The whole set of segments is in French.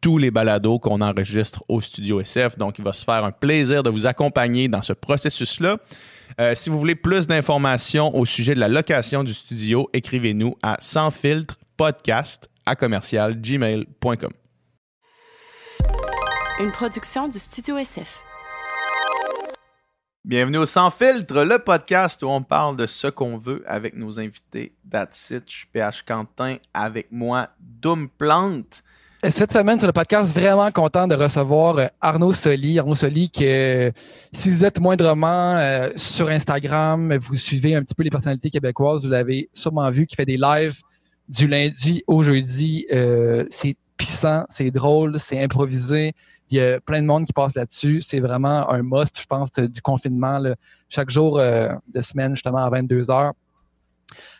tous les balados qu'on enregistre au Studio SF. Donc, il va se faire un plaisir de vous accompagner dans ce processus-là. Euh, si vous voulez plus d'informations au sujet de la location du studio, écrivez-nous à sans filtre podcast à commercial gmail.com. Une production du Studio SF. Bienvenue au Sans Filtre, le podcast où on parle de ce qu'on veut avec nos invités. That's PH Quentin, avec moi, Doom Plante. Cette semaine, sur le podcast, vraiment content de recevoir euh, Arnaud Soli. Arnaud Soli, que si vous êtes moindrement euh, sur Instagram, vous suivez un petit peu les personnalités québécoises, vous l'avez sûrement vu, qui fait des lives du lundi au jeudi. Euh, c'est puissant, c'est drôle, c'est improvisé. Il y a plein de monde qui passe là-dessus. C'est vraiment un must, je pense, du confinement. chaque jour de semaine, justement, à 22 heures.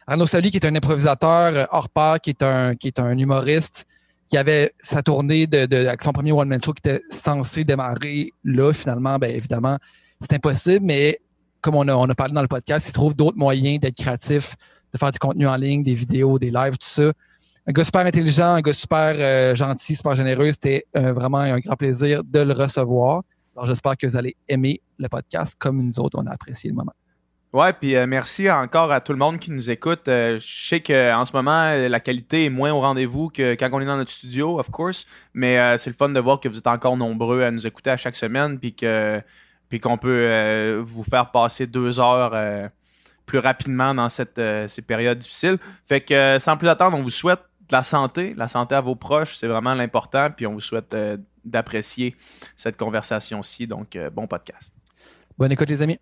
Arnaud Soli, qui est un improvisateur hors pair, qui est un, qui est un humoriste, qui avait sa tournée de, de avec son premier one-man show qui était censé démarrer là, finalement, bien évidemment, c'est impossible, mais comme on a, on a parlé dans le podcast, il trouve d'autres moyens d'être créatif, de faire du contenu en ligne, des vidéos, des lives, tout ça. Un gars super intelligent, un gars super euh, gentil, super généreux. C'était euh, vraiment un grand plaisir de le recevoir. Alors, j'espère que vous allez aimer le podcast comme nous autres, on a apprécié le moment. Ouais, puis euh, merci encore à tout le monde qui nous écoute. Euh, je sais qu'en ce moment, la qualité est moins au rendez-vous que quand on est dans notre studio, of course, mais euh, c'est le fun de voir que vous êtes encore nombreux à nous écouter à chaque semaine, puis que puis qu'on peut vous faire passer deux heures plus rapidement dans cette, ces périodes difficiles. Fait que sans plus attendre, on vous souhaite de la santé, la santé à vos proches, c'est vraiment l'important, puis on vous souhaite d'apprécier cette conversation-ci. Donc, bon podcast. Bonne écoute, les amis.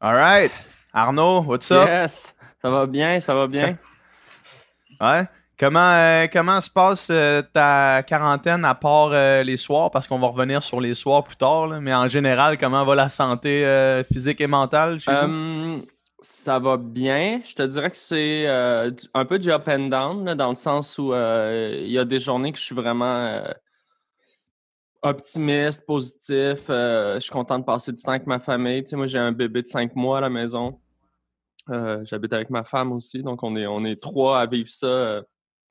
All right. Arnaud, what's up? Yes, ça va bien, ça va bien. Ouais. Comment, euh, comment se passe euh, ta quarantaine à part euh, les soirs? Parce qu'on va revenir sur les soirs plus tard, mais en général, comment va la santé physique et mentale chez vous? Ça va bien. Je te dirais que c'est un peu du up and down, dans le sens où il y a des journées que je suis vraiment optimiste, positif. Euh, je suis content de passer du temps avec ma famille. Tu sais, moi, j'ai un bébé de cinq mois à la maison. Euh, j'habite avec ma femme aussi. Donc, on est, on est trois à vivre ça euh,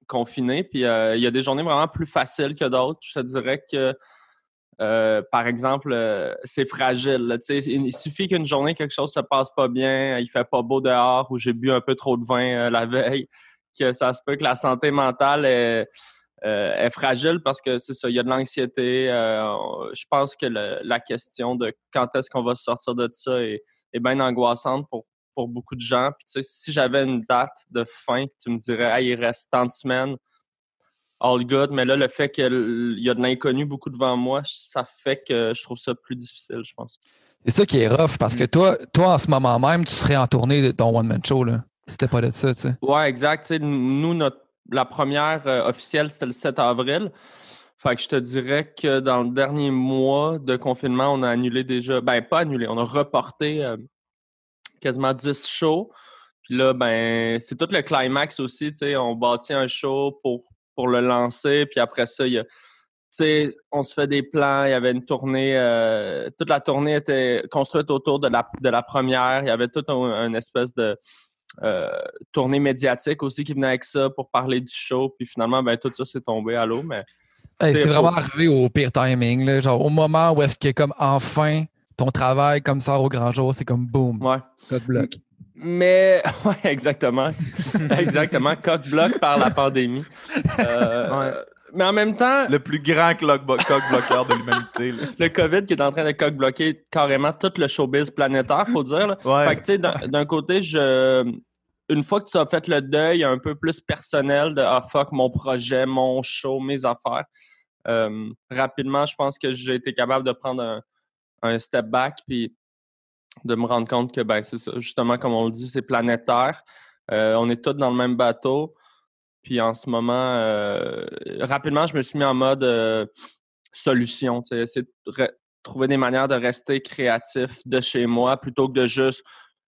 confinés. Puis, il y a des journées vraiment plus faciles que d'autres. Je te dirais que, par exemple, c'est fragile. il suffit qu'une journée, quelque chose se passe pas bien, il fait pas beau dehors ou j'ai bu un peu trop de vin la veille, que ça se peut que la santé mentale est euh, est fragile parce que c'est ça, il y a de l'anxiété. Euh, je pense que la question de quand est-ce qu'on va sortir de ça est, bien angoissante pour, pour beaucoup de gens. Puis, tu sais, si j'avais une date de fin, tu me dirais, il reste tant de semaines, all good. Mais là, le fait qu'il y a de l'inconnu beaucoup devant moi, ça fait que je trouve ça plus difficile, je pense. C'est ça qui est rough parce que mm. toi, toi, en ce moment même, tu serais en tournée de ton one-man show, là. C'était pas de ça, tu sais. Ouais, exact. nous, notre la première euh, officielle, c'était le 7 avril. Fait que je te dirais que dans le dernier mois de confinement, on a annulé déjà, ben pas annulé, on a reporté euh, quasiment 10 shows. Puis là, ben, c'est tout le climax aussi, tu sais, on bâtit un show pour, pour le lancer, puis après ça, il y a, tu sais, on se fait des plans, il y avait une tournée, euh, toute la tournée était construite autour de la, de la première, il y avait toute un espèce de, euh, tournée médiatique aussi qui venait avec ça pour parler du show. Puis finalement, ben, tout ça s'est tombé à l'eau. Mais c'est vraiment arrivé au pire timing. genre, au moment où est-ce que comme enfin ton travail comme ça au grand jour, c'est comme boom. Ouais. bloc. Mais, ouais, exactement. exactement. Coq-bloc par la pandémie. Euh, mais en même temps. Le plus grand coq-bloqueur de l'humanité. le COVID qui est en train de coq-bloquer carrément tout le showbiz planétaire, faut dire. Fait que, tu sais, d'un côté, je. Une fois que tu as fait le deuil un peu plus personnel de Ah fuck, mon projet, mon show, mes affaires, euh, rapidement, je pense que j'ai été capable de prendre un, un step back puis de me rendre compte que, ben, c'est ça, justement, comme on le dit, c'est planétaire. Euh, on est tous dans le même bateau. Puis en ce moment, euh, rapidement, je me suis mis en mode euh, solution. Essayer de trouver des manières de rester créatif de chez moi plutôt que de juste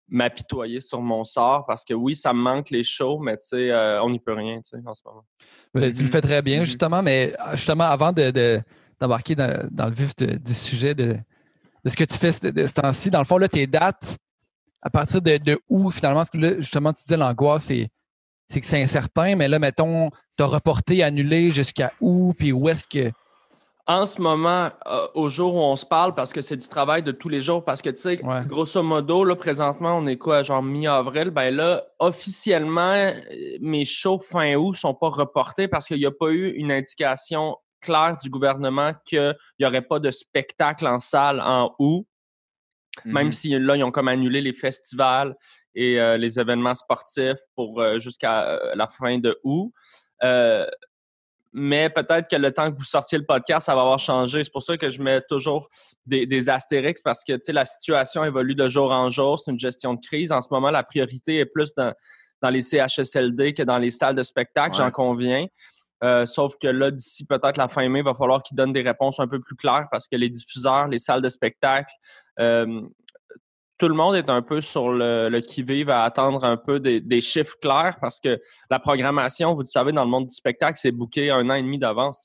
m'apitoyer sur mon sort parce que oui, ça me manque les shows, mais tu sais, on n'y peut rien en ce moment. tu le fais très bien, mm-hmm. justement, mais justement, avant d'embarquer de, dans, le vif du sujet de, ce que tu fais de, ce temps-ci. Dans le fond, là, tes dates, à partir de, où, finalement, ce que là, justement, tu disais l'angoisse, c'est, c'est que c'est incertain, mais là, mettons, tu as reporté, annulé jusqu'à où, puis où est-ce que. En ce moment, euh, au jour où on se parle, parce que c'est du travail de tous les jours, parce que, tu sais, grosso modo, là, présentement, on est quoi, genre mi-avril, ben là, officiellement, mes shows fin août sont pas reportés parce qu'il n'y a pas eu une indication clair du gouvernement qu'il n'y aurait pas de spectacle en salle en août, même mhm. si là, ils ont comme annulé les festivals et euh, les événements sportifs pour euh, jusqu'à euh, la fin de août. mais peut-être que le temps que vous sortiez le podcast, ça va avoir changé. C'est pour ça que je mets toujours des, des astérix parce que la situation évolue de jour en jour. C'est une gestion de crise. En ce moment, la priorité est plus dans, dans les CHSLD que dans les salles de spectacle, j'en conviens. Euh, sauf que là, d'ici peut-être la fin mai, il va falloir qu'ils donnent des réponses un peu plus claires parce que les diffuseurs, les salles de spectacle, euh, tout le monde est un peu sur le, qui-vive à attendre un peu des, chiffres clairs parce que la programmation, vous le savez, dans le monde du spectacle, c'est booké un an et demi d'avance.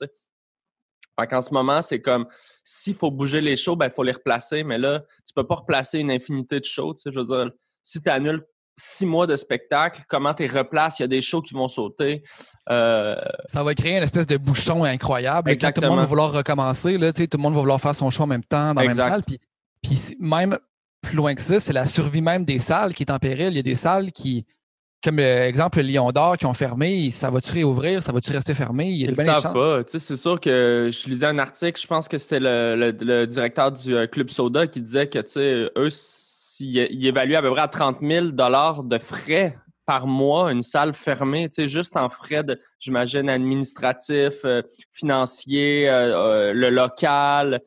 En qu'en ce moment, c'est comme s'il faut bouger les shows, ben, il faut les replacer. Mais là, tu peux pas replacer une infinité de shows. Je veux dire, si tu annules six mois de spectacle, comment tu replaces, il y a des shows qui vont sauter. Euh, ça va créer une espèce de bouchon incroyable. Exactement. Tout le monde va vouloir recommencer, là, tout le monde va vouloir faire son show en même temps dans la même salle. Puis, puis même plus loin que ça, c'est la survie même des salles qui est en péril. Il y a des salles qui, comme euh, exemple le Lion d'Or, qui ont fermé, ça va-tu réouvrir, ça va-tu rester fermé? Il Ils ne savent pas. C'est sûr que je lisais un article, je pense que c'était le, directeur du euh, Club Soda qui disait que eux, il, évalue à peu près à 30 000 de frais par mois une salle fermée, tu sais, juste en frais de, j'imagine, administratifs, euh, financiers, euh, euh, le local,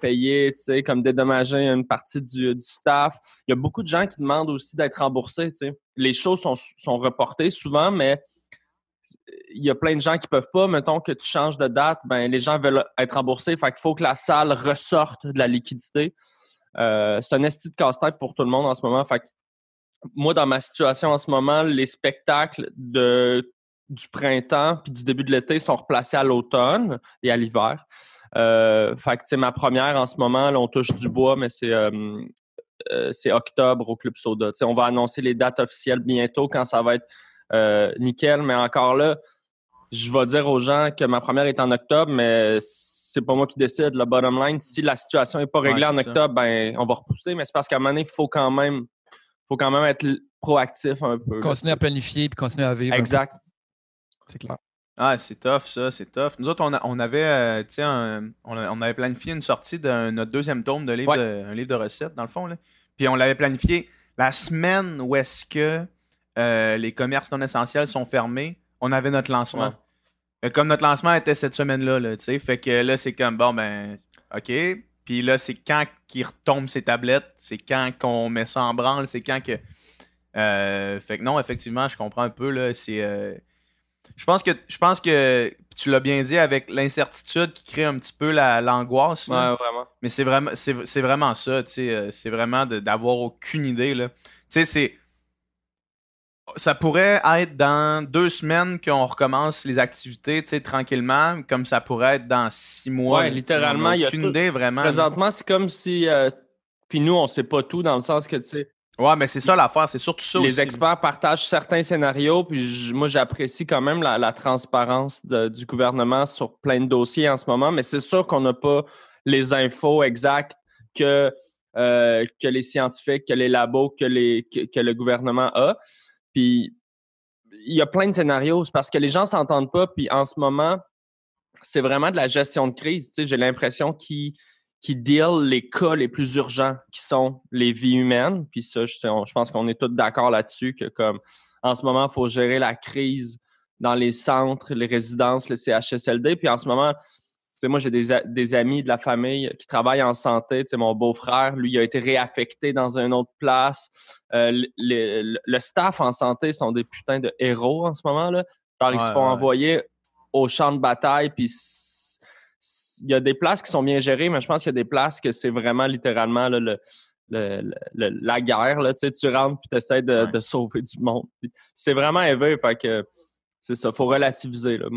payer, tu sais, comme dédommager une partie du, staff. Il y a beaucoup de gens qui demandent aussi d'être remboursés, tu. Les choses sont, reportées souvent, mais il y a plein de gens qui peuvent pas. Mettons que tu changes de date, ben les gens veulent être remboursés. Fait qu'il faut que la salle ressorte de la liquidité. Euh, c'est un esti de casse-tête pour tout le monde en ce moment. Fait moi, dans ma situation en ce moment, les spectacles de, du printemps puis du début de l'été sont replacés à l'automne et à l'hiver. Euh, fait que, ma première en ce moment, là, on touche du bois, mais c'est euh, euh, c'est octobre au Club Soda. on va annoncer les dates officielles bientôt quand ça va être nickel, mais encore là, je vais dire aux gens que ma première est en octobre, mais c'est pas moi qui décide. Le bottom line, si la situation n'est pas réglée en octobre, ben, on va repousser. Mais c'est parce qu'à un moment donné, il faut quand même, faut quand même être proactif un peu. Continuer à planifier puis continuer à vivre. Exact. C'est clair. Ah, c'est tough, ça, c'est tough. Nous autres, on, avait, euh, on, avait planifié une sortie de notre deuxième tome de livre, de, un livre de recettes, dans le fond. Là. Puis on l'avait planifié la semaine où est-ce que euh, les commerces non essentiels sont fermés. On avait notre lancement. Euh, comme notre lancement était cette semaine-là, là, tu sais, fait que là, c'est comme, bon, ben, OK. Puis là, c'est quand qu'il retombe ses tablettes, c'est quand qu'on met ça en branle, c'est quand que... Euh, fait que non, effectivement, je comprends un peu, là, c'est... Euh, je pense que je pense que tu l'as bien dit avec l'incertitude qui crée un petit peu l'angoisse. ouais, vraiment. Mais c'est vraiment c'est vraiment ça, tu sais, c'est vraiment d'avoir aucune idée là. Tu sais, c'est ça pourrait être dans deux semaines qu'on recommence les activités, tu sais, tranquillement, comme ça pourrait être dans six mois. Ouais, littéralement, il y a aucune idée vraiment. Présentement, c'est comme si, euh, puis nous, on sait pas tout dans le sens que, tu sais. Ouais, mais c'est ça l'affaire, c'est surtout ça Les experts partagent certains scénarios, puis moi, j'apprécie quand même la, transparence du gouvernement sur plein de dossiers en ce moment, mais c'est sûr qu'on n'a pas les infos exactes que que les scientifiques, que les labos, que, les, que, le gouvernement a. Puis il y a plein de scénarios parce que les gens s'entendent pas. Puis en ce moment, c'est vraiment de la gestion de crise. J'ai l'impression qu'ils qui deal les cas les plus urgents qui sont les vies humaines. Puis ça, je, je pense qu'on est tous d'accord là-dessus que comme en ce moment, il faut gérer la crise dans les centres, les résidences, le CHSLD. Puis en ce moment, moi, j'ai des, amis de la famille qui travaillent en santé. Tu mon beau-frère, lui, il a été réaffecté dans une autre place. Euh, le, staff en santé sont des putains de héros en ce moment. Là. ils se font envoyer au champ de bataille, puis il y a des places qui sont bien gérées, mais je pense qu'il y a des places que c'est vraiment littéralement le, la guerre. Là, tu rentres puis tu essaies de, sauver du monde. C'est vraiment élevé, fait que c'est ça, faut relativiser. Là.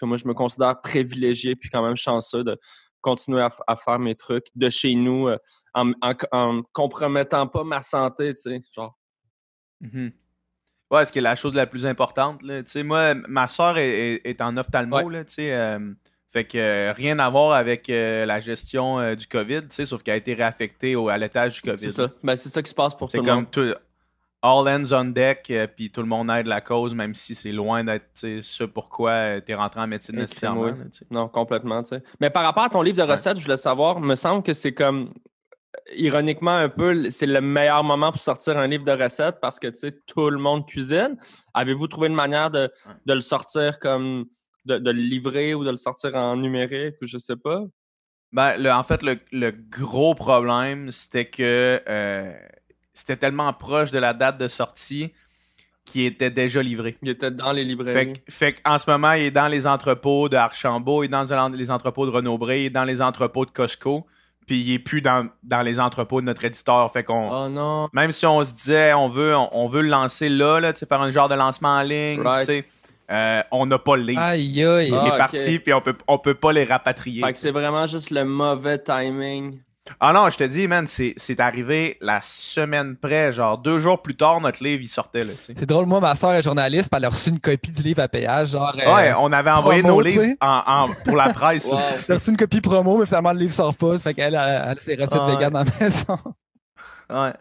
Moi, moi, je me considère privilégié puis quand même chanceux de continuer à, faire mes trucs de chez nous euh, en, en, compromettant pas ma santé, tu sais, genre. Mm-hmm. Ouais, ce qui est la chose la plus importante. Là. Moi, ma soeur est, en ophtalmo. Là, euh, fait que euh, rien à voir avec la gestion du COVID, sauf qu'elle a été réaffectée au, à l'étage du COVID. C'est ça. Ben, c'est ça qui se passe pour tout le monde. Tout, all hands on deck, puis tout le monde aide la cause, même si c'est loin d'être ce pourquoi tu es rentré en médecine nécessairement. non, complètement. Mais par rapport à ton livre de recettes, je voulais savoir, me semble que c'est comme ironiquement un peu, c'est le meilleur moment pour sortir un livre de recettes parce que tout le monde cuisine. Avez-vous trouvé une manière de, le sortir comme de, le livrer ou de le sortir en numérique ou je sais pas? Ben, en fait, le, gros problème, c'était que euh, c'était tellement proche de la date de sortie qu'il était déjà livré. Il était dans les librairies. Fait, fait en ce moment, il est dans les entrepôts de Archambault, il est dans les entrepôts de Renaud-Bré, il est dans les entrepôts de Costco puis il est plus dans, les entrepôts de notre éditeur. Fait qu'on. Oh non. Même si on se disait on veut, on, veut le lancer là, là faire un genre de lancement en ligne, euh, on n'a pas le livre. Aïe aïe. Il est ah, parti, puis on peut, on peut pas les rapatrier. Fait que c'est vraiment juste le mauvais timing. Ah non, je te dis, man, c'est arrivé la semaine près. Genre, deux jours plus tard, notre livre, il sortait. C'est drôle, moi, ma soeur est journaliste, elle a reçu une copie du livre à péage. Genre, ouais, euh, on avait envoyé nos livres en, pour la presse. Elle a reçu une copie promo, mais finalement, le livre sort pas. Ça fait qu'elle a, ses recettes ah, vegan dans la maison. Ouais.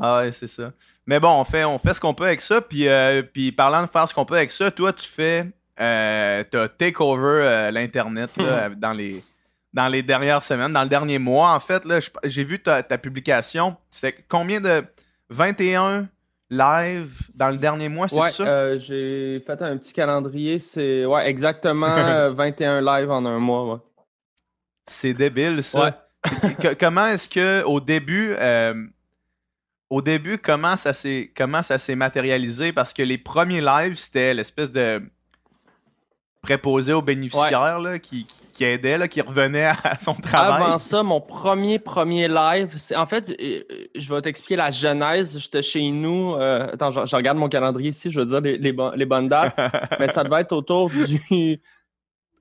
Ah ouais, c'est ça. Mais bon, on fait, on fait ce qu'on peut avec ça. Puis, euh, puis parlant de faire ce qu'on peut avec ça, toi, tu fais. Euh, as take over euh, l'Internet dans les dans les dernières semaines, dans le dernier mois, en fait, là, j'ai vu ta, publication. C'était combien de 21 live dans le dernier mois, c'est ça? Euh, j'ai fait un petit calendrier. C'est ouais, exactement 21 live en un mois. C'est débile, ça. comment est-ce que au début, euh, au début, comment ça s'est comment ça s'est matérialisé? Parce que les premiers lives, c'était l'espèce de préposé aux bénéficiaires là, qui, qui, aidait, là, qui revenait à son travail. Avant ça, mon premier premier live, c'est en fait, euh, je vais t'expliquer la genèse. J'étais chez nous. Euh, attends, je, regarde mon calendrier ici, je veux dire les, les, bonnes dates. mais ça devait être autour du.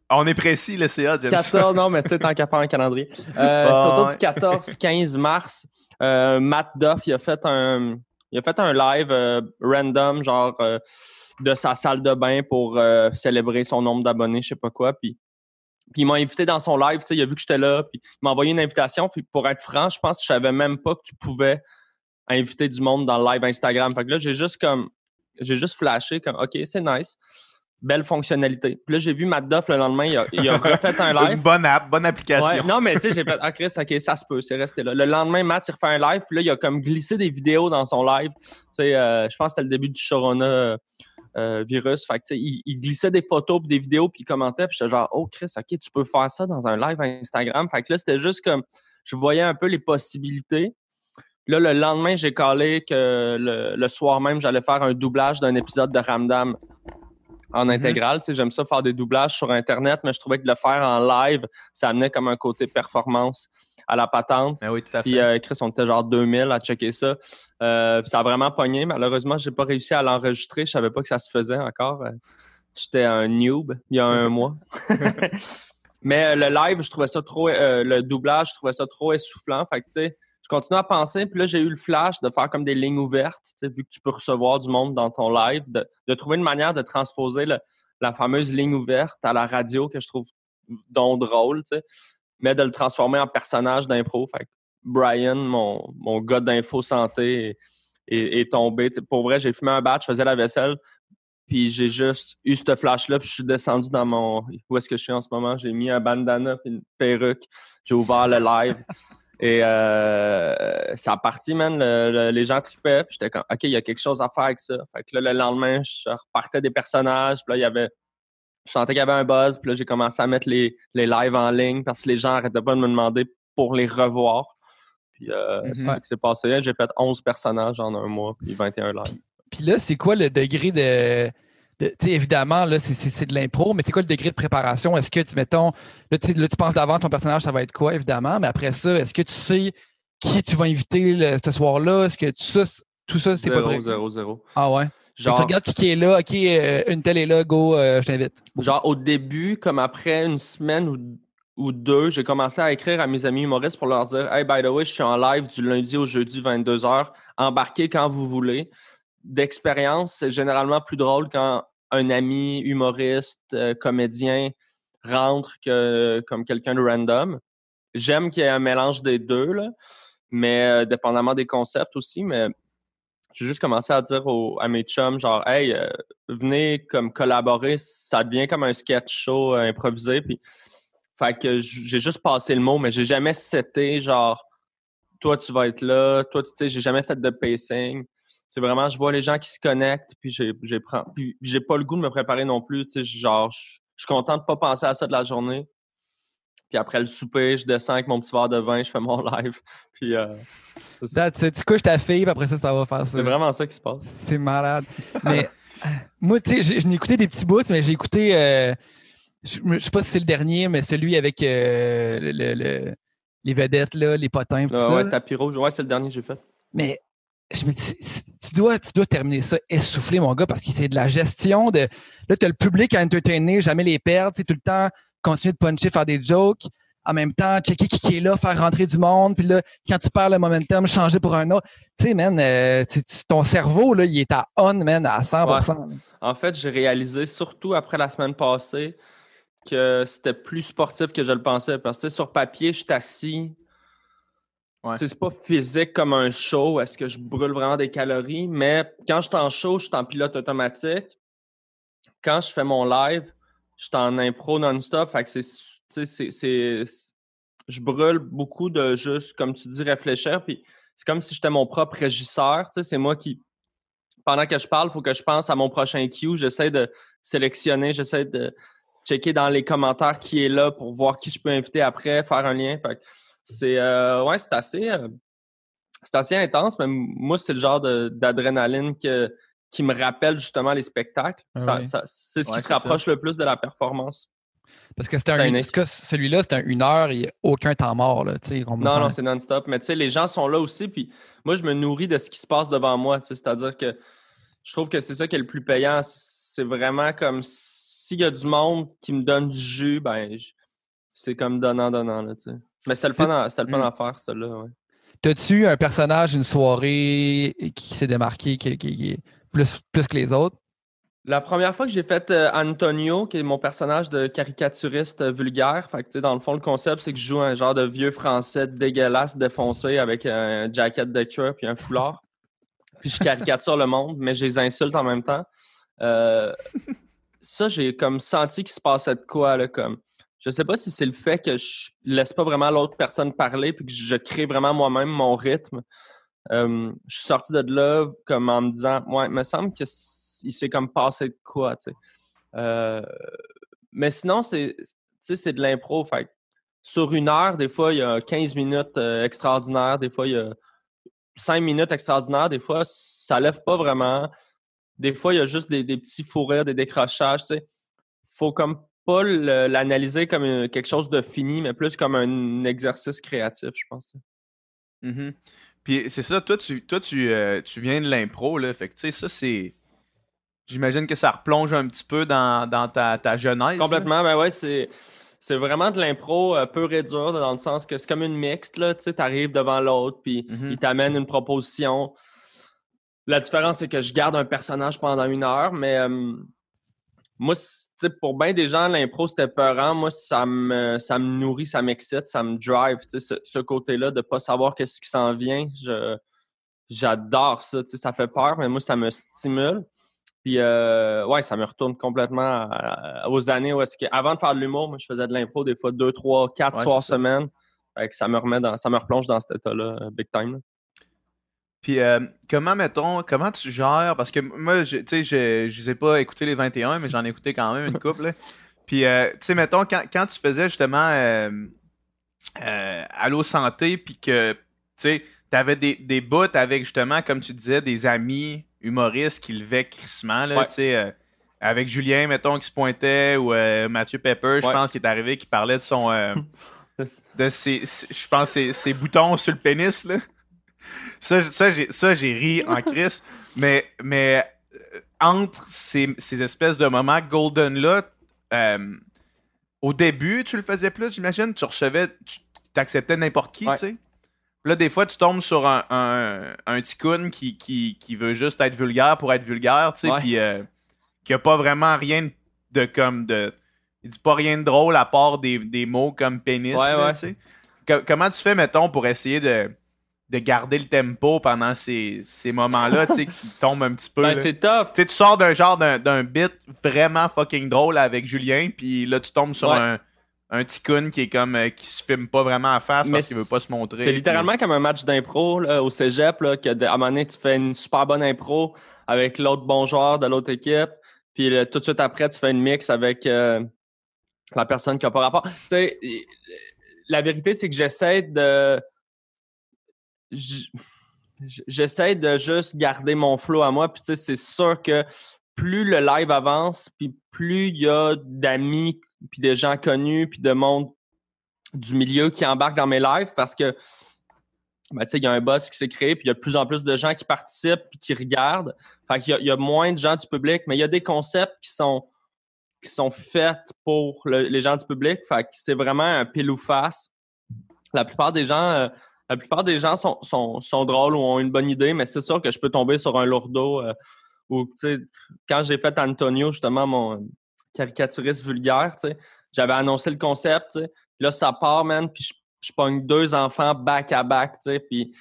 On est précis, le CA, James. 14, non, mais tu sais, tant qu'à faire un calendrier. Euh, c'est autour du 14-15 mars. Matt Duff, il a fait un, il a fait un live random, genre de sa salle de bain pour euh, célébrer son nombre d'abonnés, je sais pas quoi. Puis, puis il m'a invité dans son live, il a vu que j'étais là, puis il m'a envoyé une invitation. Puis pour être franc, je pense que je savais même pas que tu pouvais inviter du monde dans le live Instagram. Fait que là, j'ai juste comme j'ai juste flashé comme OK, c'est nice. Belle fonctionnalité. Puis là, j'ai vu Matt Duff le lendemain, il a, refait un live. Une bonne app, bonne application. non, mais tu sais, j'ai fait Ah Chris, OK, ça se peut, c'est resté là. Le lendemain, Matt, il refait un live, puis là, il a comme glissé des vidéos dans son live. Tu sais, euh, je pense que c'était le début du Corona euh, virus. Fait il, glissait des photos et des vidéos puis il commentait. Puis j'étais genre, oh Chris, OK, tu peux faire ça dans un live Instagram. Fait que là, c'était juste comme, je voyais un peu les possibilités. Là, le lendemain, j'ai calé que le, soir même, j'allais faire un doublage d'un épisode de Ramdam en mm-hmm. intégrale. J'aime ça faire des doublages sur Internet, mais je trouvais que de le faire en live, ça amenait comme un côté performance à la patente. Ben oui, tout à fait. Puis euh, Chris, on était genre 2000 à checker ça. Euh, ça a vraiment pogné. Malheureusement, j'ai pas réussi à l'enregistrer. Je savais pas que ça se faisait encore. Euh, j'étais un noob il y a un mois. Mais le live, je trouvais ça trop, le doublage, je trouvais ça trop essoufflant. Fait que, tu sais, je continue à penser. Puis là, j'ai eu le flash de faire comme des lignes ouvertes, vu que tu peux recevoir du monde dans ton live, de, trouver une manière de transposer la fameuse ligne ouverte à la radio que je trouve drôle, mais de le transformer en personnage d'impro. Brian, mon, gars d'info santé, est, tombé. Pour vrai, j'ai fumé un bat, je faisais la vaisselle, puis j'ai juste eu ce flash-là, puis je suis descendu dans mon... Où est-ce que je suis en ce moment? J'ai mis un bandana puis une perruque. J'ai ouvert le live. Et euh, ça a parti, man. Le- le- les gens tripaient. Puis j'étais comme, OK, il y a quelque chose à faire avec ça. Fait que là, le lendemain, je repartais des personnages. Puis là, il y avait... Je sentais qu'il y avait un buzz. Puis là, j'ai commencé à mettre les, les lives en ligne parce que les gens arrêtaient pas de me demander pour les revoir. Puis euh, Mhm. c'est ça qui s'est passé. J'ai fait 11 personnages en un mois, puis 21 lives. Puis là, c'est quoi le degré de. De- évidemment, là, c'est- de l'impro, mais c'est quoi le degré de préparation? Est-ce que tu, mettons, là, là, tu penses d'avance ton personnage, ça va être quoi, évidemment, mais après ça, est-ce que tu sais qui tu vas inviter le- ce soir-là? Est-ce que tout ça, tout ça, c'est pas vrai? zéro, zéro. Ah ouais? Genre, Tu regardes qui, qui est là, OK, euh, une telle est là, go, euh, je t'invite. genre au début, comme après une semaine ou, ou deux, j'ai commencé à écrire à mes amis humoristes pour leur dire Hey, by the way, je suis en live du lundi au jeudi 22h. Embarquez quand vous voulez. D'expérience, c'est généralement plus drôle quand un ami humoriste, euh, comédien rentre que comme quelqu'un de random. J'aime qu'il y ait un mélange des deux, là, mais euh, dépendamment des concepts aussi. Mais j'ai juste commencé à dire à mes chums, genre, hey, euh, venez comme collaborer, ça devient comme un sketch show improvisé. Puis, fait que j'ai juste passé le mot, mais j'ai jamais seté, genre, toi, tu vas être là, toi, tu sais, j'ai jamais fait de pacing. C'est vraiment, je vois les gens qui se connectent, puis j'ai, j'ai, prends, puis j'ai pas le goût de me préparer non plus, tu sais, genre, je suis content de pas penser à ça de la journée. Puis après le souper, je descends avec mon petit verre de vin, je fais mon live. Puis euh. Tu couches ta fille, puis après ça, ça va faire ça. c'est vraiment ça qui se passe. C'est malade. Mais moi, tu sais, je n'ai écouté des petits bouts, mais j'ai écouté. euh, je ne sais pas si c'est le dernier, mais celui avec euh, le- le- le- les vedettes, là, les potins, tout Ah ça. ouais, tapis rouge, ouais, c'est le dernier que j'ai fait. Mais je me dis, tu dois, tu dois terminer ça essoufflé, mon gars, parce que c'est de la gestion de. Là, tu as le public à entertainer, jamais les perdre, tu sais, tout le temps continuer de puncher, faire des jokes. En même temps, checker qui, est là, faire rentrer du monde. Puis là, quand tu perds le momentum, changer pour un autre. Tu sais, man, euh, ton cerveau, là, il est à on, man, à 100% En fait, j'ai réalisé, surtout après la semaine passée, que c'était plus sportif que je le pensais. Parce que tu sais, sur papier, je suis assis. Ouais. C'est pas physique comme un show. Est-ce que je brûle vraiment des calories? Mais quand je suis en show, je suis en pilote automatique. Quand je fais mon live, je suis en impro non-stop. Fait que c'est. Je brûle beaucoup de juste, comme tu dis, réfléchir. Puis c'est comme si j'étais mon propre régisseur. C'est moi qui. Pendant que je parle, il faut que je pense à mon prochain cue. J'essaie de sélectionner, j'essaie de checker dans les commentaires qui est là pour voir qui je peux inviter après, faire un lien. C'est euh, ouais, c'est assez, euh, c'est assez intense, mais moi, c'est le genre de- d'adrénaline que, qui me rappelle justement les spectacles. Ah Ça- oui. ça- c'est ce Ouais, qui se rapproche le plus de la performance. Parce que c'était un, celui-là, c'était un une heure, il n'y a aucun temps mort. Là, Non, sent- non, c'est non-stop. Mais tu sais, les gens sont là aussi. Puis moi, je me nourris de ce qui se passe devant moi. tu sais, C'est-à-dire que je trouve que c'est ça qui est le plus payant. C'est vraiment comme s'il y a du monde qui me donne du jus, ben, je- c'est comme donnant-donnant. Là, tu sais. Mais c'était le fun, à, c'était le fun Mm. à faire, ça là. Ouais. T'as-tu un personnage, une soirée qui s'est démarqué, qui, qui- qui est plus, plus que les autres? La première fois que j'ai fait euh, Antonio, qui est mon personnage de caricaturiste euh, vulgaire, fait que, tu sais, dans le fond, le concept, c'est que je joue un genre de vieux français dégueulasse, défoncé, avec un jacket de cuir puis un foulard. Puis je caricature le monde, mais je les insulte en même temps. Euh, ça, j'ai comme senti qu'il se passait de quoi, là, comme... Je sais pas si c'est le fait que je laisse pas vraiment l'autre personne parler puis que je crée vraiment moi-même mon rythme. Euh, je suis sorti de là comme en me disant, ouais, il me semble qu'il s'est comme passé de quoi, tu sais. Euh, mais sinon, c'est, de l'impro. Fait sur une heure, des fois, il y a 15 minutes euh, extraordinaires, des fois, il y a 5 minutes extraordinaires, des fois, ça lève pas vraiment. Des fois, il y a juste des, petits fous rires, des décrochages, tu sais. Faut comme pas l'analyser comme euh, quelque chose de fini, mais plus comme un exercice créatif, je pense. Mhm. Puis c'est ça, toi, tu, toi, tu, euh, tu viens de l'impro, là. Fait que, tu sais, ça, c'est. J'imagine que ça replonge un petit peu dans, dans ta, ta jeunesse. là. Complètement, ben ouais, c'est. C'est vraiment de l'impro euh, peu et dur, dans le sens que c'est comme une mixte, là, tu sais, t'arrives devant l'autre, puis Mhm. il t'amène une proposition. La différence, c'est que je garde un personnage pendant une heure, mais euh, moi, c- tu sais, pour bien des gens, l'impro, c'était peurant. Moi, ça me, ça me nourrit, ça m'excite, ça me drive. tu sais, Ce, ce côté-là de pas savoir qu'est-ce qui s'en vient, je, j'adore ça. tu sais, Ça fait peur, mais moi, ça me stimule. Puis, euh, ouais, ça me retourne complètement à- à- aux années où est-ce que, avant de faire de l'humour, moi, je faisais de l'impro des fois deux, trois, quatre Ouais, soirs semaine. Fait que ça me remet dans, ça me replonge dans cet état-là, euh, big time. là. Puis euh, comment, mettons, comment tu gères, parce que moi, je- tu sais, je je les ai pas écouté les 21, mais j'en ai écouté quand même une couple. là. Puis, euh, tu sais, mettons, quand, quand tu faisais justement euh, euh, Allo Santé, puis que, tu sais, t'avais des, des bouts avec justement, comme tu disais, des amis humoristes qui levaient crissement, là, Ouais. tu sais, avec Julien, mettons, qui se pointait, ou euh, Mathieu Pepper, je Ouais. pense, qui est arrivé, qui parlait de son... euh, de ses, ses- je pense ses, ses boutons sur le pénis là. Ça, j'ai ri en crise, mais mais euh, entre ces, ces espèces de moments golden là, euh, au début tu le faisais plus, j'imagine, tu recevais, tu acceptais n'importe qui, Ouais. tu sais. Là, des fois, tu tombes sur un, un, un ticoun qui, qui, qui veut juste être vulgaire pour être vulgaire, tu sais, Ouais. puis euh, qui a pas vraiment rien de comme de. Il dit pas rien de drôle à part des, des mots comme pénis. Ouais, tu sais. Co- comment tu fais, mettons, pour essayer de, de garder le tempo pendant ces, ces moments-là, tu sais, qui tombent un petit peu. Ben, c'est tough. Tu sais, tu sors d'un genre d'un, d'un bit vraiment fucking drôle avec Julien, puis là, tu tombes sur Ouais. un, un ticoun qui est comme euh, qui se filme pas vraiment à face parce qu'il veut pas se montrer. C'est littéralement comme un match d'impro là, au cégep, là, que à un moment donné, tu fais une super bonne impro avec l'autre bon joueur de l'autre équipe, puis là, tout de suite après, tu fais une mix avec euh, la personne qui n'a pas rapport. Tu sais, la vérité, c'est que j'essaie de. J'essaie de juste garder mon flow à moi, puis tu sais, c'est sûr que plus le live avance, puis plus il y a d'amis, puis de gens connus, puis de monde du milieu qui embarquent dans mes lives parce que ben, il y a un boss qui s'est créé, puis il y a de plus en plus de gens qui participent puis qui regardent. Fait qu'il y y a moins de gens du public, mais il y a des concepts qui sont, qui sont faits pour le- les gens du public. Fait que c'est vraiment un pile ou face. La plupart des gens, euh, la plupart des gens sont, sont, sont drôles ou ont une bonne idée, mais c'est sûr que je peux tomber sur un lourdeau. euh, ou, tu sais, quand j'ai fait Antonio, justement, mon caricaturiste vulgaire, tu sais, j'avais annoncé le concept, là, ça part, man, puis je, je pogne deux enfants back-à-back, tu sais, puis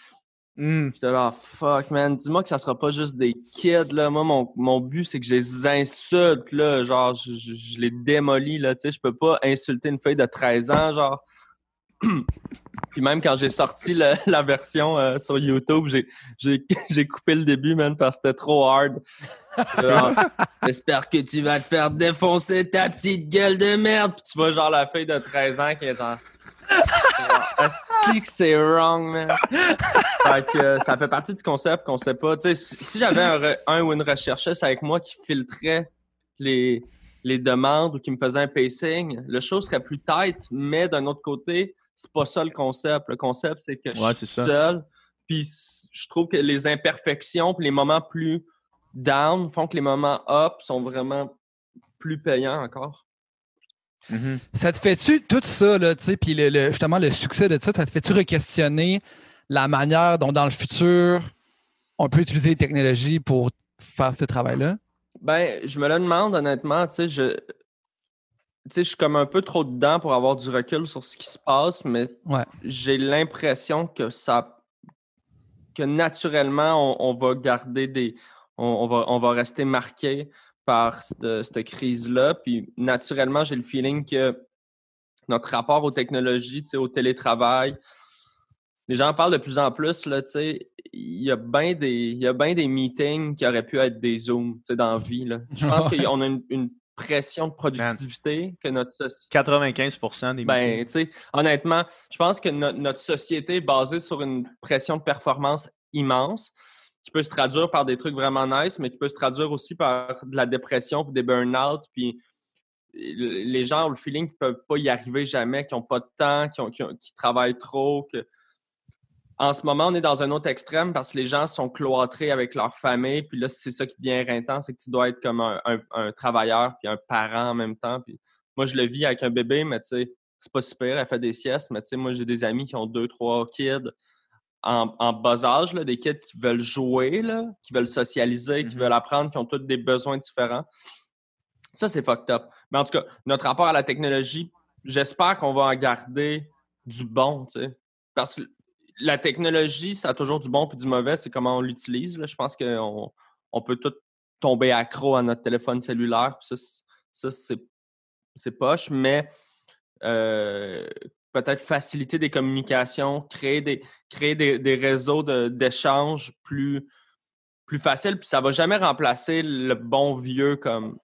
Hmm. j'étais là, fuck, man, dis-moi que ça sera pas juste des kids, là. Moi, mon, mon but, c'est que je les insulte, là, genre, je, je- je les démolis, là, tu sais, je peux pas insulter une fille de 13 ans, genre. Puis même quand j'ai sorti la version euh, sur YouTube, j'ai- coupé le début, man, parce que c'était trop hard. Genre, J'espère que tu vas te faire défoncer ta petite gueule de merde. Puis tu vois genre la fille de 13 ans qui est genre... Asti que c'est wrong, man. Euh, ça fait partie du concept qu'on sait pas. Tu sais, si j'avais un, un ou une recherchiste avec moi qui filtrait les, les demandes ou qui me faisait un pacing, le show serait plus tight, mais d'un autre côté, c'est pas ça le concept. Le concept, c'est que Ouais, je suis seul. Puis je trouve que les imperfections puis les moments plus down font que les moments up sont vraiment plus payants encore. Mhm. Ça te fait-tu tout ça, là, tu sais, puis le, le- justement le succès de ça, ça te fait-tu re-questionner la manière dont dans le futur on peut utiliser les technologies pour faire ce travail-là? Ben, je me le demande honnêtement, tu sais, je, sais, je suis comme un peu trop dedans pour avoir du recul sur ce qui se passe, mais Ouais. j'ai l'impression que ça, que naturellement, on, on va garder des, on, on va, on va rester marqué par cette, cette crise-là, puis naturellement, j'ai le feeling que notre rapport aux technologies, au télétravail, les gens en parlent de plus en plus, là, il y a bien des, il y a bien des meetings qui auraient pu être des Zooms, tu sais, dans la vie, là. Je pense qu'on a une, une pression de productivité que notre société 95% des ben, meetings. tu sais, honnêtement, je pense que no- notre société est basée sur une pression de performance immense qui peut se traduire par des trucs vraiment nice, mais qui peut se traduire aussi par de la dépression, puis des burn-out, puis les gens ont le feeling qu'ils peuvent pas y arriver jamais, qu'ils n'ont pas de temps, qu'ils travaillent trop, que en ce moment, on est dans un autre extrême parce que les gens sont cloîtrés avec leur famille. Puis là, c'est ça qui devient éreintant, c'est que tu dois être comme un, un- un travailleur puis un parent en même temps. Puis moi, je le vis avec un bébé, mais tu sais, c'est pas super, elle fait des siestes. Mais tu sais, moi, j'ai des amis qui ont deux, trois kids en, en bas âge, là, des kids qui veulent jouer, là, qui veulent socialiser, qui Mhm. veulent apprendre, qui ont tous des besoins différents. Ça, c'est fucked up. Mais en tout cas, notre rapport à la technologie, j'espère qu'on va en garder du bon, tu sais. Parce que la technologie, ça a toujours du bon et du mauvais, c'est comment on l'utilise. Je pense qu'on on peut tout tomber accro à notre téléphone cellulaire. Ça, ça c'est poche, mais euh, peut-être faciliter des communications, créer des, réseaux d'échanges plus, plus faciles. Puis ça va jamais remplacer le bon vieux comme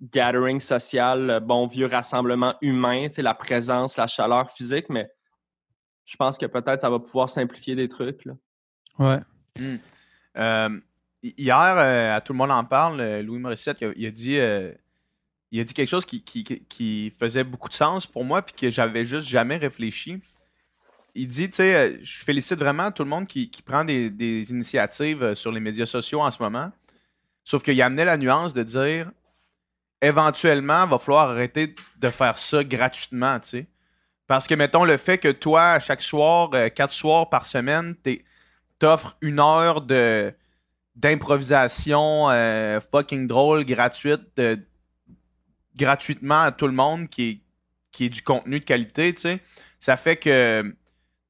gathering social, le bon vieux rassemblement humain, la présence, la chaleur physique, mais je pense que peut-être ça va pouvoir simplifier des trucs. Là. Ouais. Hmm. Euh, hier, euh, à tout le monde en parle, Louis Morissette, il a, dit il a dit quelque chose qui, faisait beaucoup de sens pour moi puis que j'avais juste jamais réfléchi. Il dit, tu sais, euh, je félicite vraiment tout le monde qui, prend des, initiatives euh, sur les médias sociaux en ce moment. Sauf qu'il amenait la nuance de dire, éventuellement, il va falloir arrêter de faire ça gratuitement, tu sais. Parce que, mettons, le fait que toi, chaque soir, euh, quatre soirs par semaine, t'offres une heure de d'improvisation fucking drôle, gratuite, de, gratuitement à tout le monde qui est, qui est du contenu de qualité, tu sais, ça fait que,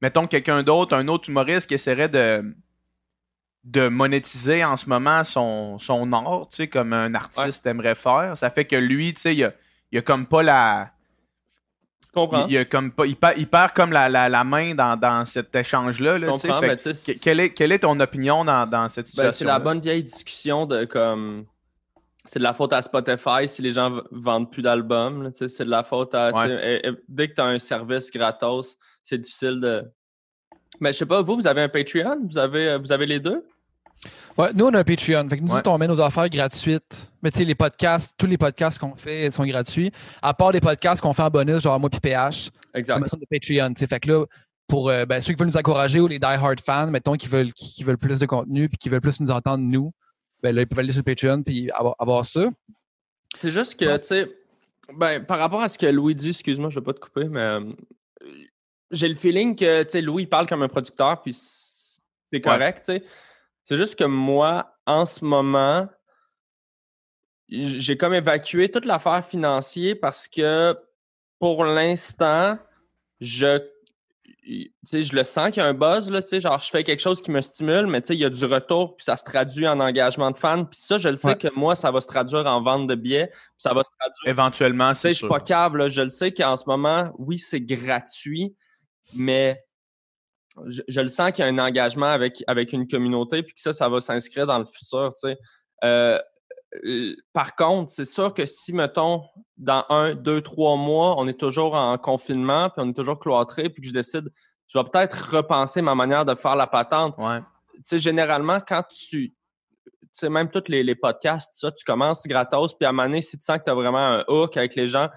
mettons, quelqu'un d'autre, un autre humoriste qui essaierait de, de monétiser en ce moment son, son art, tu sais, comme un artiste aimerait faire, ça fait que lui, tu sais, il a, a comme pas la... Il, a comme il, perd, comme la, la, main dans, dans cet échange-là. Là, quelle, est, quelle est ton opinion dans, dans cette situation? Ben, c'est la bonne vieille discussion de comme c'est de la faute à Spotify si les gens vendent plus d'albums. C'est de la faute à. dès que tu as un service gratos, c'est difficile de. Mais je sais pas, vous, vous avez un Patreon? Vous avez, euh, vous avez les deux? Ouais, nous, on a un Patreon. Fait que nous, on met nos affaires gratuites. Mais tu sais, les podcasts, tous les podcasts qu'on fait sont gratuits. À part les podcasts qu'on fait en bonus, genre moi puis PH. Exact. On de Patreon. Fait que là, pour euh, ben, ceux qui veulent nous encourager ou les die-hard fans, mettons, qui veulent, qui veulent plus de contenu puis qui veulent plus nous entendre, nous, ben là, ils peuvent aller sur Patreon puis avoir, ça. C'est juste que, tu sais, ben, par rapport à ce que Louis dit, excuse-moi, je ne vais pas te couper, mais euh, j'ai le feeling que, tu sais, Louis, il parle comme un producteur, puis c'est correct, tu sais. C'est juste que moi, en ce moment, j'ai comme évacué toute l'affaire financière parce que pour l'instant, je je le sens qu'il y a un buzz, là, genre je fais quelque chose qui me stimule, mais il y a du retour, puis ça se traduit en engagement de fans. Puis ça, je le sais que moi, ça va se traduire en vente de billets, puis ça va se traduire. Éventuellement, c'est Je suis pas câble, je le sais qu'en ce moment, oui, c'est gratuit, mais je, le sens qu'il y a un engagement avec, avec une communauté, puis que ça, ça va s'inscrire dans le futur, tu sais. Euh, par contre, c'est sûr que si, mettons, dans un, deux, trois mois, on est toujours en confinement, puis on est toujours cloîtré, puis que je décide, je vais peut-être repenser ma manière de faire la patente. Tu sais, généralement, quand tu. Tu sais, même tous les, podcasts, ça, tu commences gratos, puis à un moment donné, si tu sens que tu as vraiment un hook avec les gens,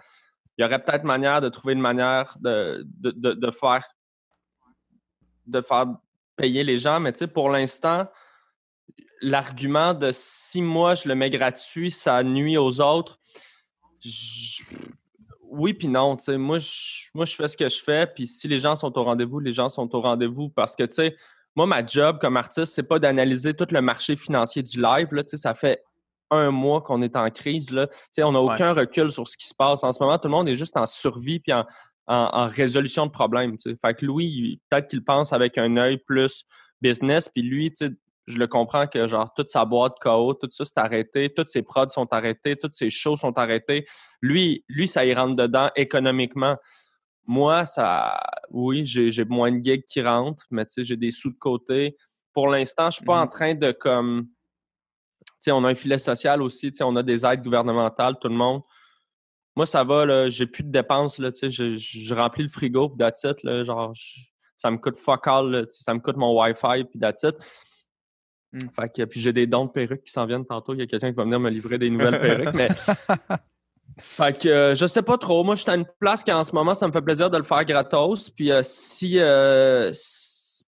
il y aurait peut-être manière de trouver une manière de, de faire de faire payer les gens, mais tu sais, pour l'instant, l'argument de si moi je le mets gratuit, ça nuit aux autres. Oui, puis non. Moi je, moi, je fais ce que je fais. Puis si les gens sont au rendez-vous, les gens sont au rendez-vous. Parce que, tu sais, moi, ma job comme artiste, c'est pas d'analyser tout le marché financier du live. Là, ça fait un mois qu'on est en crise. Là. on n'a aucun recul sur ce qui se passe. En ce moment, tout le monde est juste en survie puis en, résolution de problèmes. Fait que Louis, peut-être qu'il pense avec un œil plus business. Puis lui, je le comprends que genre toute sa boîte KO, tout ça c'est arrêté, toutes ses prods sont arrêtés, toutes ses shows sont arrêtés. Lui, lui, ça y rentre dedans économiquement. Moi, ça, oui, j'ai moins de gigs qui rentrent, mais j'ai des sous de côté. Pour l'instant, je suis pas en mmh train de comme, tu sais, on a un filet social aussi, on a des aides gouvernementales, tout le monde. Moi, ça va, là, j'ai plus de dépenses, là, tu sais, je, remplis le frigo, puis that's là, genre, ça me coûte fuck all, ça me coûte mon Wi-Fi, puis that's. Fait que, puis j'ai des dons de perruques qui s'en viennent tantôt. Il y a quelqu'un qui va venir me livrer des nouvelles perruques. Mais... fait que euh, je sais pas trop. Moi, je suis à une place qui en ce moment, ça me fait plaisir de le faire gratos. Puis euh, si, euh,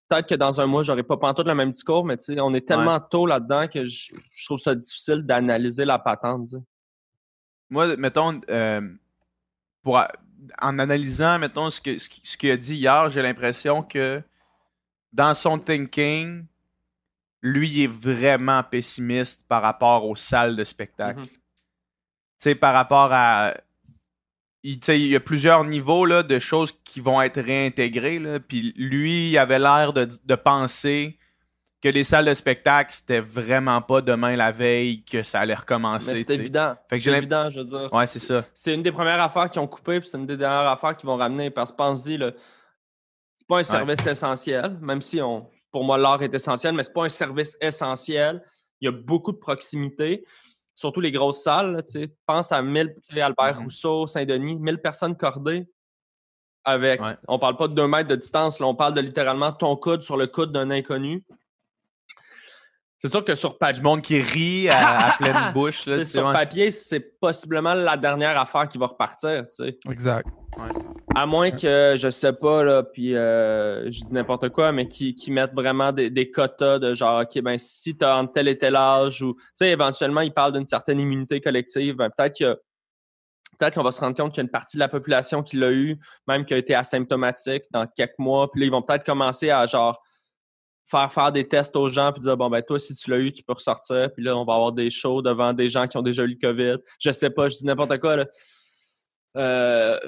peut-être que dans un mois, j'aurai pas pantoute le même discours, mais on est tellement tôt là-dedans que je, trouve ça difficile d'analyser la patente. Moi, mettons, pour, en analysant, mettons, ce qu'il ce, a dit hier, j'ai l'impression que dans son thinking, lui est vraiment pessimiste par rapport aux salles de spectacle. Mhm. sais, par rapport à. Il, tu il y a plusieurs niveaux là, de choses qui vont être réintégrées. Là, puis lui, il avait l'air de, de penser que les salles de spectacle, c'était vraiment pas demain la veille que ça allait recommencer. C'est évident. Fait que C'est évident, je veux dire. Ouais, c'est ça. C'est une des premières affaires qu'ils ont coupées, puis c'est une des dernières affaires qu'ils vont ramener. Parce que pense-y, c'est pas un service essentiel, même si on, pour moi, l'art est essentiel, mais c'est pas un service essentiel. Il y a beaucoup de proximité, surtout les grosses salles. là, pense à 1000, tu sais, Albert Mhm. Rousseau, Saint-Denis, 1000 personnes cordées. Avec, Ouais. on parle pas de 2 mètres de distance, là, on parle de littéralement ton coude sur le coude d'un inconnu. C'est sûr que sur Du monde qui rit à, à pleine bouche. Là, sur ouais. papier, c'est possiblement la dernière affaire qui va repartir. tu sais. Exact. À moins que, je sais pas, là, puis euh, je dis n'importe quoi, mais qui, qui mettent vraiment des, des quotas de genre, OK, ben si tu as entre tel et tel âge, ou, tu sais, éventuellement, ils parlent d'une certaine immunité collective, ben peut-être que peut-être qu'on va se rendre compte qu'il y a une partie de la population qui l'a eu, même qui a été asymptomatique dans quelques mois, puis là, ils vont peut-être commencer à, genre, faire faire des tests aux gens, puis dire, bon, ben toi, si tu l'as eu, tu peux ressortir, puis là, on va avoir des shows devant des gens qui ont déjà eu le COVID. Je sais pas, je dis n'importe quoi, là. Euh,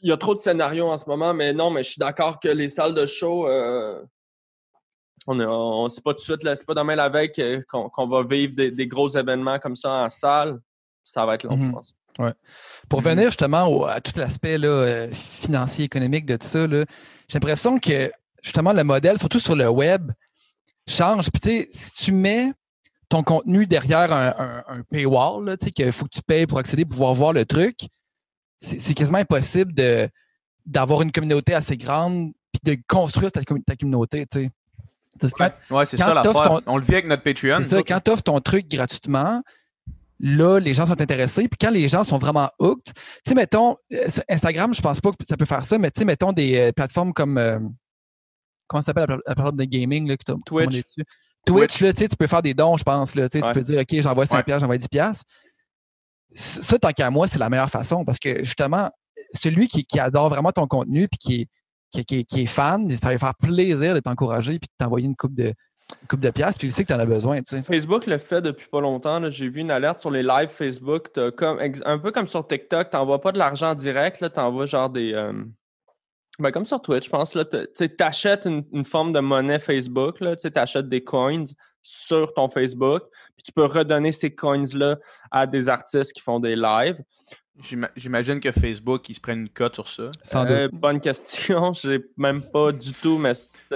il y a trop de scénarios en ce moment, mais non, mais je suis d'accord que les salles de show, euh, on, on c'est pas tout de suite, c'est pas demain la veille qu'on va vivre des, des gros événements comme ça en salle. Ça va être long, je Mhm. pense. Pour Mhm. venir justement au- à tout l'aspect euh, financier, économique de tout ça, j'ai l'impression que justement le modèle, surtout sur le web, change. Puis tu sais, si tu mets ton contenu derrière un, un- un paywall, là, tu sais, qu'il faut que tu payes pour accéder, pour pouvoir voir le truc, c'est quasiment impossible de d'avoir une communauté assez grande puis de construire ta, commu- ta communauté. tu sais. Ouais, c'est ça l'affaire. ton- On le vit avec notre Patreon. c'est ça, quand tu offres ton truc gratuitement, là, les gens sont intéressés. Puis quand les gens sont vraiment hooked, tu sais, mettons, euh, Instagram, je pense pas que ça peut faire ça, mais tu sais, mettons des euh, plateformes comme. euh, comment ça s'appelle la, la plateforme de gaming là, que tout le monde Twitch. est dessus? Twitch, là, tu sais, tu peux faire des dons, je pense. Là, tu sais, Ouais. Tu peux dire, OK, j'envoie 5$, Ouais. piastres, j'envoie 10$. piastres. C- Ça, tant qu'à moi, c'est la meilleure façon parce que justement, celui qui, qui adore vraiment ton contenu puis qui est, qui, qui- qui est fan, ça va lui faire plaisir de t'encourager puis de t'envoyer une coupe de, une coupe de piastres, puis il sait que tu en as besoin. Facebook le fait depuis pas longtemps. J'ai vu une alerte sur les lives Facebook. Comme, un peu comme sur TikTok, tu n'envoies pas de l'argent direct, tu envoies genre des. euh, ben, comme sur Twitch, je pense. Tu achètes une, une forme de monnaie Facebook. Tu achètes des coins sur ton Facebook. Puis tu peux redonner ces coins-là à des artistes qui font des lives. J'ima- J'imagine que Facebook, ils se prennent une cote sur ça. Sans Euh, doute. bonne question. J'ai même pas du tout, mais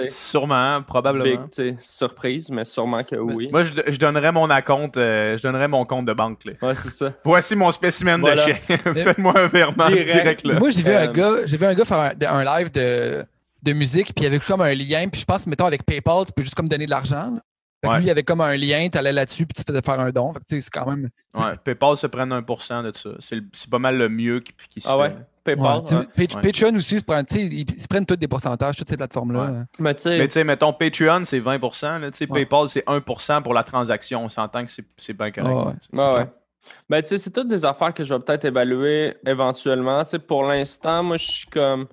Sûrement, probablement. big, surprise, mais sûrement que oui. Moi, je, je donnerais mon compte, je donnerais mon compte de banque. là. Ouais, c'est ça. Voici mon spécimen Voilà. de chien. Faites-moi un virement Direct. direct, là. Moi, j'ai vu, un Euh, gars, j'ai vu un gars faire un, un live de, de musique, puis il y avait comme un lien, puis je pense, mettons, avec PayPal, tu peux juste comme donner de l'argent. Là. Ouais. lui, il y avait comme un lien, tu allais là-dessus, puis tu faisais faire un don. C'est quand même. Ouais, PayPal se prennent 1% de ça. C'est pas mal le mieux qui, qui se Ah ouais? fait. PayPal. Ouais. Patreon aussi, se prennent, tu sais, ils, ils se prennent tous des pourcentages, toutes ces plateformes-là. Ouais. Mais tu sais, Mais tu sais, mettons, Patreon, c'est 20%. Là, tu sais, Ouais. PayPal, c'est 1% pour la transaction. On s'entend que c'est c'est bien correct. Ouais, ouais. Ben, tu sais, c'est toutes des affaires que je vais peut-être évaluer éventuellement. Tu sais, pour l'instant, moi, je suis comme.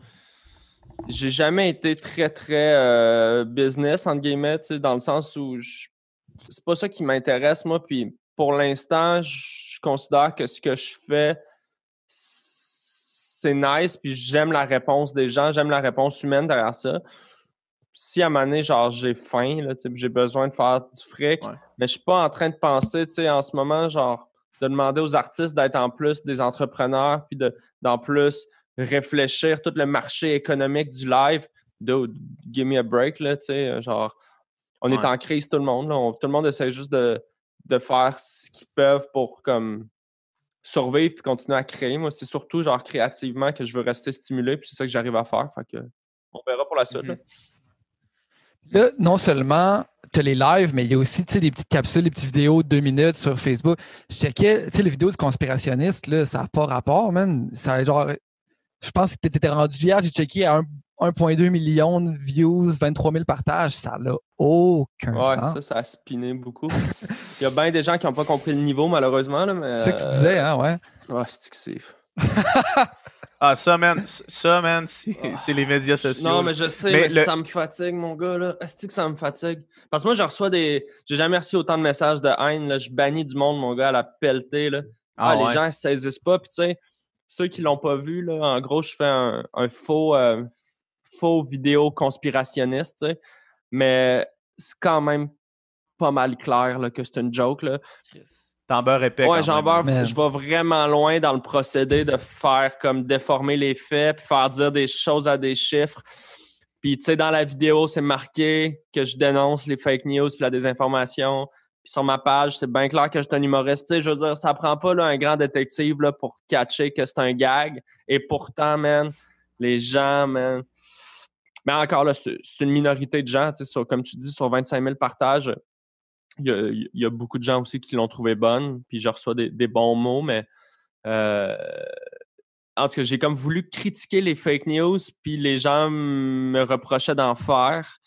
J'ai jamais été très, très euh, business, entre guillemets, dans le sens où je- c'est pas ça qui m'intéresse, moi. Puis pour l'instant, je considère que ce que je fais, c'est nice, puis j'aime la réponse des gens, j'aime la réponse humaine derrière ça. Si à un moment donné, genre, j'ai faim, là, j'ai besoin de faire du fric, Ouais. mais je suis pas en train de penser, tu sais, en ce moment, genre, de demander aux artistes d'être en plus des entrepreneurs, puis de, d'en plus réfléchir tout le marché économique du live. Dude, give me a break, là, tu sais, genre, on est en crise, tout le monde, là, on- tout le monde essaie juste de, de faire ce qu'ils peuvent pour, comme, survivre puis continuer à créer. Moi, c'est surtout, genre, créativement que je veux rester stimulé, puis c'est ça que j'arrive à faire, fait que on verra pour la suite, là. Mhm. Là, non seulement tu as les lives, mais il y a aussi tu sais, des petites capsules, des petites vidéos de deux minutes sur Facebook. Je checkais, tu sais, les vidéos du conspirationniste, là, ça n'a pas rapport, man. Ça genre, je pense que tu étais rendu hier, j'ai checké à un- 1,2 million de views, 23 000 partages. Ça n'a aucun Ouais, sens. ça, ça a spiné beaucoup. Il y a bien des gens qui n'ont pas compris le niveau, malheureusement. Là, mais, C'est ça que tu disais, hein, ouais. Ah, c'est que c'est. Ah, ça, man, ça, man, c'est c'est les médias sociaux. Non, mais je sais, Mais mais, le- ça me fatigue, mon gars. là. Est-ce que ça me fatigue? Parce que moi, je reçois des. J'ai jamais reçu autant de messages de haine. Là. Je bannis du monde, mon gars, à la pelletée. Là. Ah, Ah, les ouais. gens ne saisissent pas. Puis, tu sais, ceux qui l'ont pas vu, là, en gros, je fais un, un faux, euh, faux vidéo conspirationniste, tu sais. Mais c'est quand même pas mal clair là, que c'est une joke. Là. T'en beurres épais. Ouais, j'en beurre, Man. je vais vraiment loin dans le procédé de faire comme déformer les faits, puis faire dire des choses à des chiffres. Puis, tu sais, dans la vidéo, c'est marqué que je dénonce les fake news puis la désinformation. Puis sur ma page, c'est bien clair que je suis un humoriste. Je veux dire, ça prend pas là, un grand détective là, pour catcher que c'est un gag. Et pourtant, man, les gens, man. Mais encore là, c'est une minorité de gens. Sur- comme tu dis, sur 25 000 partages, il y a, il y a beaucoup de gens aussi qui l'ont trouvé bonne. Puis je reçois des, des bons mots, mais. euh, en tout cas, j'ai comme voulu critiquer les fake news, puis les gens me reprochaient d'en faire.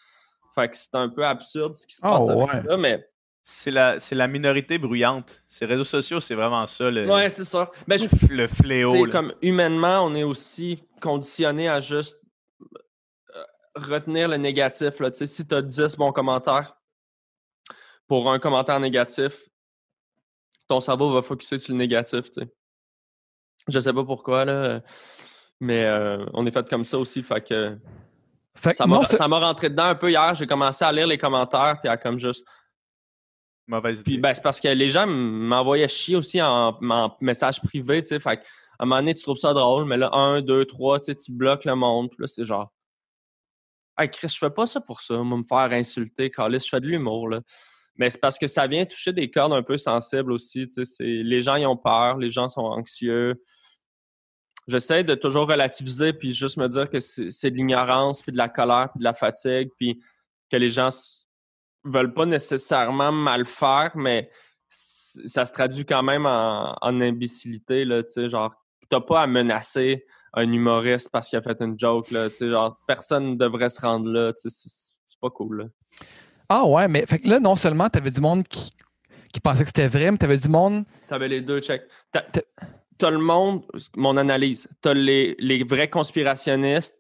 Fait que c'est un peu absurde ce qui se Oh, passe avec ouais. ça, mais C'est la, c'est la minorité bruyante. Ces réseaux sociaux, c'est vraiment ça, le, ouais, c'est ça. Mais je, le fléau. Tu sais, là. comme humainement, on est aussi conditionné à juste euh, retenir le négatif. Là. Tu sais, si tu as 10 bons commentaires pour un commentaire négatif, ton cerveau va focuser sur le négatif. Tu sais. Je sais pas pourquoi, là, mais euh, on est fait comme ça aussi. Fait que Fait ça m'a rentré dedans un peu hier. J'ai commencé à lire les commentaires puis à comme juste Mauvaise idée. puis ben, c'est parce que les gens m'envoyaient chier aussi en, en message privé, tu sais. Fait à un moment donné, tu trouves ça drôle, mais là, un, deux, trois, tu sais, tu bloques le monde. Puis là, c'est genre. Hey Chris, je fais pas ça pour ça, moi, me faire insulter, Carlis, je fais de l'humour, là. Mais c'est parce que ça vient toucher des cordes un peu sensibles aussi, tu sais. Les gens, ils ont peur, les gens sont anxieux. J'essaie de toujours relativiser puis juste me dire que c'est de l'ignorance, puis de la colère, puis de la fatigue, puis que les gens veulent pas nécessairement mal faire, mais ça se traduit quand même en, en imbécilité, là, tu sais, genre, t'as pas à menacer un humoriste parce qu'il a fait une joke, là, tu sais, genre, personne ne devrait se rendre là, tu sais, c'est pas cool, là. Ah ouais, mais fait que là, non seulement tu avais du monde qui, qui pensait que c'était vrai, mais tu avais du monde. T'avais les deux T'as- t'as le monde, mon analyse, t'as les, les vrais conspirationnistes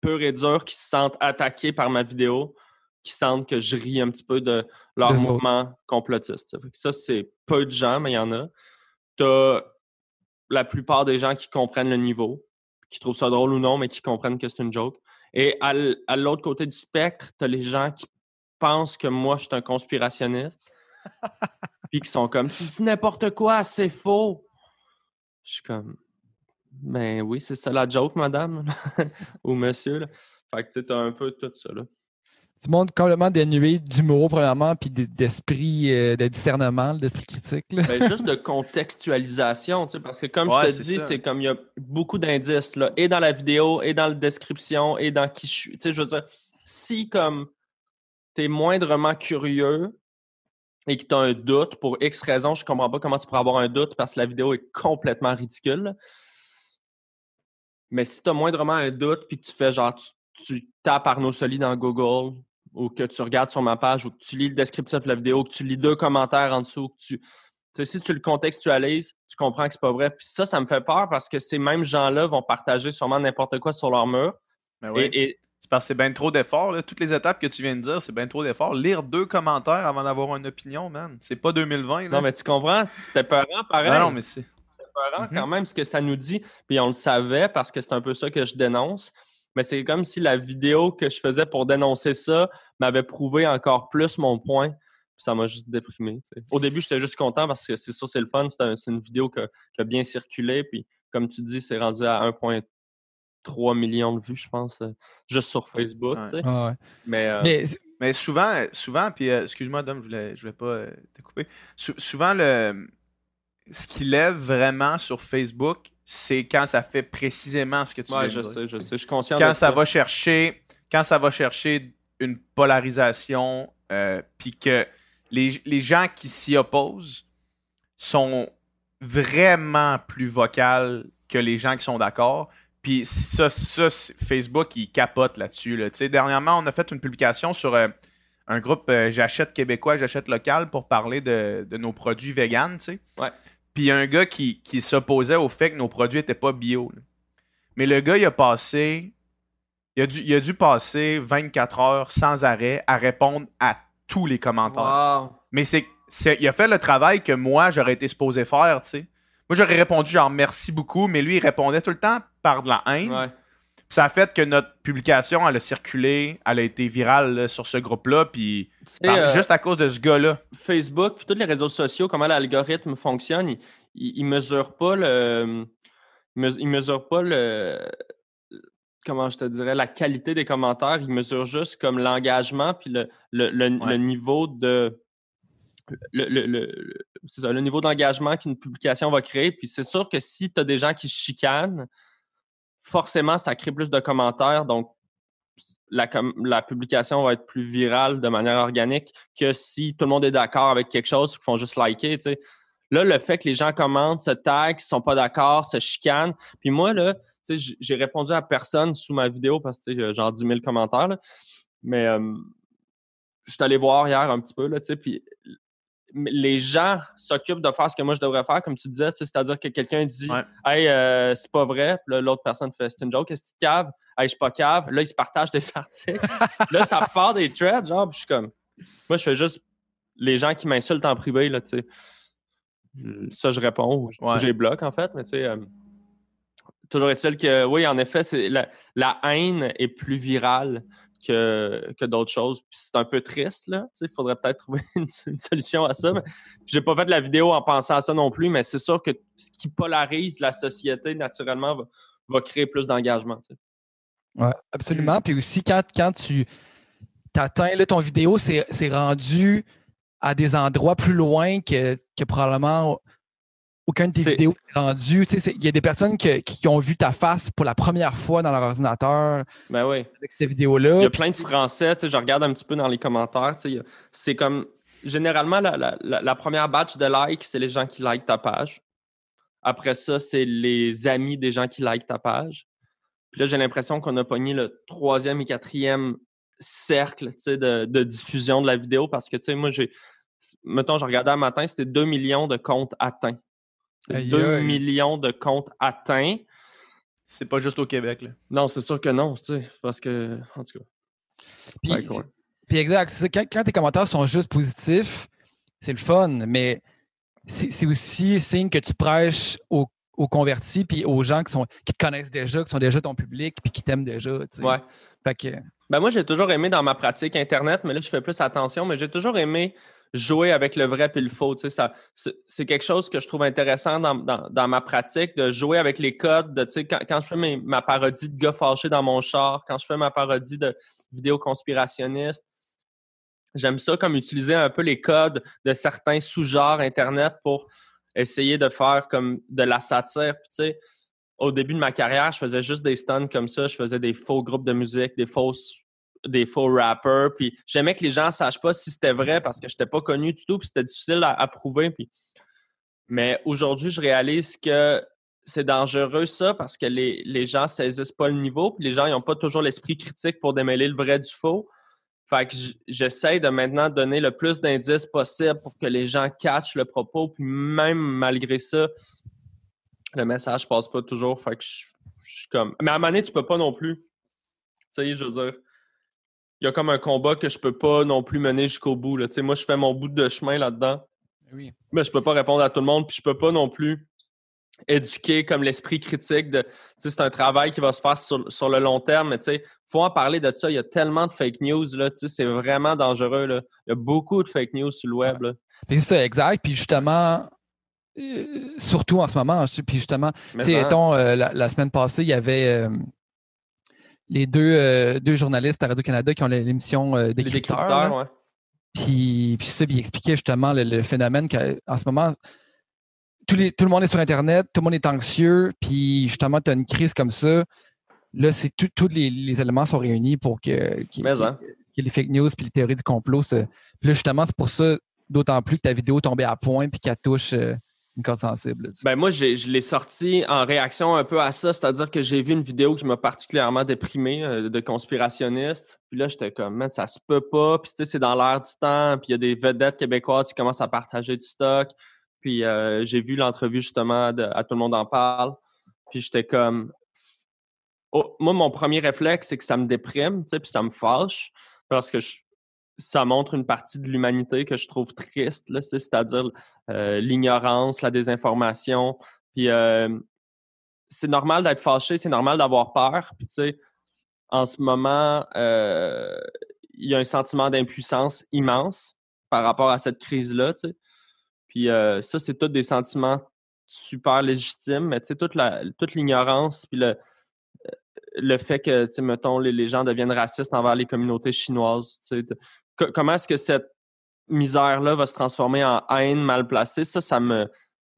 purs et durs qui se sentent attaqués par ma vidéo, qui sentent que je ris un petit peu de leur Des autres. mouvement complotiste. Ça, c'est peu de gens, mais il y en a. T'as la plupart des gens qui comprennent le niveau, qui trouvent ça drôle ou non, mais qui comprennent que c'est une joke. Et à l'autre côté du spectre, t'as les gens qui pensent que moi, je suis un conspirationniste, puis qui sont comme, tu dis n'importe quoi, c'est faux. Je suis comme, ben oui, c'est ça la joke, madame, ou monsieur. Là. Fait que tu t'as un peu tout ça. Là. Du monde complètement dénué d'humour, premièrement, puis d'esprit, euh, de discernement, d'esprit critique. là. Ben, juste de contextualisation, tu sais, parce que comme Ouais, je te dis, c'est comme il y a beaucoup d'indices, là, et dans la vidéo, et dans la description, et dans qui je suis. Tu sais, je veux dire, si comme tu es moindrement curieux et que tu as un doute pour X raison, je comprends pas comment tu pourrais avoir un doute parce que la vidéo est complètement ridicule. Mais si tu as moindrement un doute puis que tu fais genre, tu, tu tapes Arnaud Soli dans Google ou que tu regardes sur ma page ou que tu lis le descriptif de la vidéo, que tu lis deux commentaires en dessous, que tu, tu sais, si tu le contextualises, tu comprends que c'est pas vrai. Puis ça, ça me fait peur parce que ces mêmes gens-là vont partager sûrement n'importe quoi sur leur mur. Ben ouais. Et, et- C'est parce que c'est bien trop d'efforts. Toutes les étapes que tu viens de dire, c'est bien trop d'efforts. Lire deux commentaires avant d'avoir une opinion, man. C'est pas 2020. Là. non, mais tu comprends, c'était peurant pareil. Ah non, mais c'est. peurant Mhm. quand même ce que ça nous dit. Puis on le savait parce que c'est un peu ça que je dénonce. Mais c'est comme si la vidéo que je faisais pour dénoncer ça m'avait prouvé encore plus mon point. Puis ça m'a juste déprimé. Au début, j'étais juste content parce que c'est ça, c'est le fun. C'est un- c'est une vidéo que- qui a bien circulé. Puis comme tu dis, c'est rendu à 1,3 million de vues, je pense, euh, juste sur Facebook. Ouais. Ah ouais. Mais, euh, Mais Mais souvent, souvent, puis euh, excuse-moi, Dom, je voulais, je voulais pas euh, te couper. Sou- souvent, le, ce qui lève vraiment sur Facebook, c'est quand ça fait précisément ce que tu ouais, viens je dire. sais, je sais. Je suis conscient Quand de ça va chercher, quand ça va chercher une polarisation, euh, puis que les, les gens qui s'y opposent sont vraiment plus vocales que les gens qui sont d'accord. Puis ça, ça Facebook, il capote là-dessus. Là. Dernièrement, on a fait une publication sur euh, un groupe euh, J'achète québécois, j'achète local pour parler de, de nos produits véganes. Ouais. Puis il y a un gars qui, qui s'opposait au fait que nos produits n'étaient pas bio. là. Mais le gars, il a passé. Il a, dû, il a dû passer 24 heures sans arrêt à répondre à tous les commentaires. Wow. Mais c'est, c'est- il a fait le travail que moi, j'aurais été supposé faire, tu sais. Moi, j'aurais répondu genre merci beaucoup, mais lui, il répondait tout le temps par de la haine. Ouais. Ça a fait que notre publication, elle a circulé, elle a été virale là, sur ce groupe-là, puis par- euh, juste à cause de ce gars-là. Facebook, puis tous les réseaux sociaux, comment l'algorithme fonctionne, il, il, il mesure pas le. Il mes- il mesure pas le. Comment je te dirais, la qualité des commentaires. Il mesure juste comme l'engagement puis le, le, le- Ouais. le niveau de. Le, le- ça, niveau d'engagement qu'une publication va créer. Puis c'est sûr que si tu as des gens qui chicanent, forcément, ça crée plus de commentaires. Donc, la, publication va être plus virale de manière organique que si tout le monde est d'accord avec quelque chose qu'ils font juste liker. Là, le fait que les gens commentent, se taguent, ne sont pas d'accord, se chicanent. Puis moi, là, j'ai répondu à personne sous ma vidéo parce que tu sais, genre 10 000 commentaires. Mais je suis allé voir hier un petit peu, là, puis les gens s'occupent de faire ce que moi je devrais faire, comme tu disais, c'est-à-dire que quelqu'un dit Ouais. Hey, euh, c'est pas vrai, puis l'autre personne fait c'est une joke, est-ce que tu te caves? Hey, je suis pas cave. Là, ils se partagent des articles. là, ça part des threads, genre, puis je suis comme. Moi, je fais juste les gens qui m'insultent en privé, là, tu sais. Ça, je réponds, ou je, ou Ouais. je les bloque, en fait, mais tu sais. euh, toujours est-il que, oui, en effet, la haine est plus virale que, d'autres choses. Puis c'est un peu triste, là. Il faudrait peut-être trouver une, solution à ça. J'ai pas fait de la vidéo en pensant à ça non plus, mais c'est sûr que ce qui polarise la société, naturellement, va, créer plus d'engagement. Ouais, absolument. Puis aussi, quand, quand tu t'atteins, là, ton vidéo, c'est rendu à des endroits plus loin que, que probablement aucun de tes vidéos est rendu. Il y a des personnes que- qui ont vu ta face pour la première fois dans leur ordinateur Ben oui. avec ces vidéos-là. Il y a plein de Français, je regarde un petit peu dans les commentaires, c'est comme, généralement, la, la- la- la première batch de likes, c'est les gens qui likent ta page. Après ça, c'est les amis des gens qui likent ta page. Puis là, j'ai l'impression qu'on a pogné le troisième et quatrième cercle, de, de diffusion de la vidéo parce que, tu sais, moi, j'ai, mettons, je regardais un matin, c'était 2 millions de comptes atteints. Aïe, 2 aïe. millions de comptes atteints. C'est pas juste au Québec. Là. Non, c'est sûr que non, tu sais, parce que, en tout cas. Puis, Ouais, exact, ça, quand, quand tes commentaires sont juste positifs, c'est le fun, mais c'est c'est aussi signe que tu prêches aux, aux convertis puis aux gens qui, sont, qui te connaissent déjà, qui sont déjà ton public puis qui t'aiment déjà. tu sais. Ouais. Fait que, Ben moi, j'ai toujours aimé dans ma pratique Internet, mais là, je fais plus attention, mais j'ai toujours aimé jouer avec le vrai et le faux. Tu sais, c'est, quelque chose que je trouve intéressant dans, dans- ma pratique, de jouer avec les codes. De, tu sais, quand, quand je fais ma parodie de gars dans mon char, quand je fais ma parodie de vidéo conspirationniste, j'aime ça comme utiliser un peu les codes de certains sous-genres Internet pour essayer de faire comme de la satire. Puis, tu sais, au début de ma carrière, je faisais juste des stuns comme ça. Je faisais des faux groupes de musique, des fausses des faux rappers. Puis j'aimais que les gens sachent pas si c'était vrai parce que je n'étais pas connu du tout. Puis c'était difficile à, prouver. Puis... Mais aujourd'hui, je réalise que c'est dangereux ça parce que les, les gens saisissent pas le niveau. Puis les gens n'ont pas toujours l'esprit critique pour démêler le vrai du faux. Fait que j'essaie de maintenant donner le plus d'indices possible pour que les gens catchent le propos. Puis même malgré ça, le message passe pas toujours. Fait que je je suis comme. Mais à un moment donné, tu peux pas non plus. Tu sais, je veux dire. Il y a comme un combat que je peux pas non plus mener jusqu'au bout. Là. Moi, je fais mon bout de chemin là-dedans. oui. Mais je peux pas répondre à tout le monde, puis je peux pas non plus éduquer comme l'esprit critique de. C'est un travail qui va se faire sur, sur le long terme, mais sais, faut en parler de ça. Il y a tellement de fake news, là. C'est vraiment dangereux, là. Il y a beaucoup de fake news sur le web, c'est ça, exact. Puis justement, euh, surtout en ce moment, je- puis justement, mettons, euh, la, la semaine passée, il y avait euh, les deux, euh, deux journalistes à Radio-Canada qui ont l'émission euh, décrypteurs, ouais. Puis, puis ça, puis il expliquait justement le, le phénomène qu'en ce moment, les- tout le monde est sur Internet, tout le monde est anxieux, puis justement, tu as une crise comme ça. Là, c'est tous les, les éléments sont réunis pour que, qu'il- Mais hein. que les fake news puis les théories du complot. se- Puis là, justement, c'est pour ça, d'autant plus que ta vidéo tombait à point puis qu'elle touche euh, une corde sensible. Ben moi, je l'ai sorti en réaction un peu à ça, c'est-à-dire que j'ai vu une vidéo qui m'a particulièrement déprimé euh, de conspirationniste. Puis là, j'étais comme, man, ça se peut pas. Puis tu sais, c'est dans l'air du temps. Puis il y a des vedettes québécoises qui commencent à partager du stock. Puis euh, j'ai vu l'entrevue justement de À tout le monde en parle. Puis j'étais comme, Oh, moi, mon premier réflexe, c'est que ça me déprime, puis ça me fâche parce que je- ça montre une partie de l'humanité que je trouve triste, c'est-à-dire euh, l'ignorance, la désinformation, Puis euh, c'est normal d'être fâché, c'est normal d'avoir peur. Puis tu sais, en ce moment, euh, il y a un sentiment d'impuissance immense par rapport à cette crise-là. Puis ça, c'est tous des sentiments super légitimes, mais tu sais, toute, l'ignorance, puis le, fait que, mettons, les, gens deviennent racistes envers les communautés chinoises, comment est-ce que cette misère-là va se transformer en haine mal placée? Ça, ça me...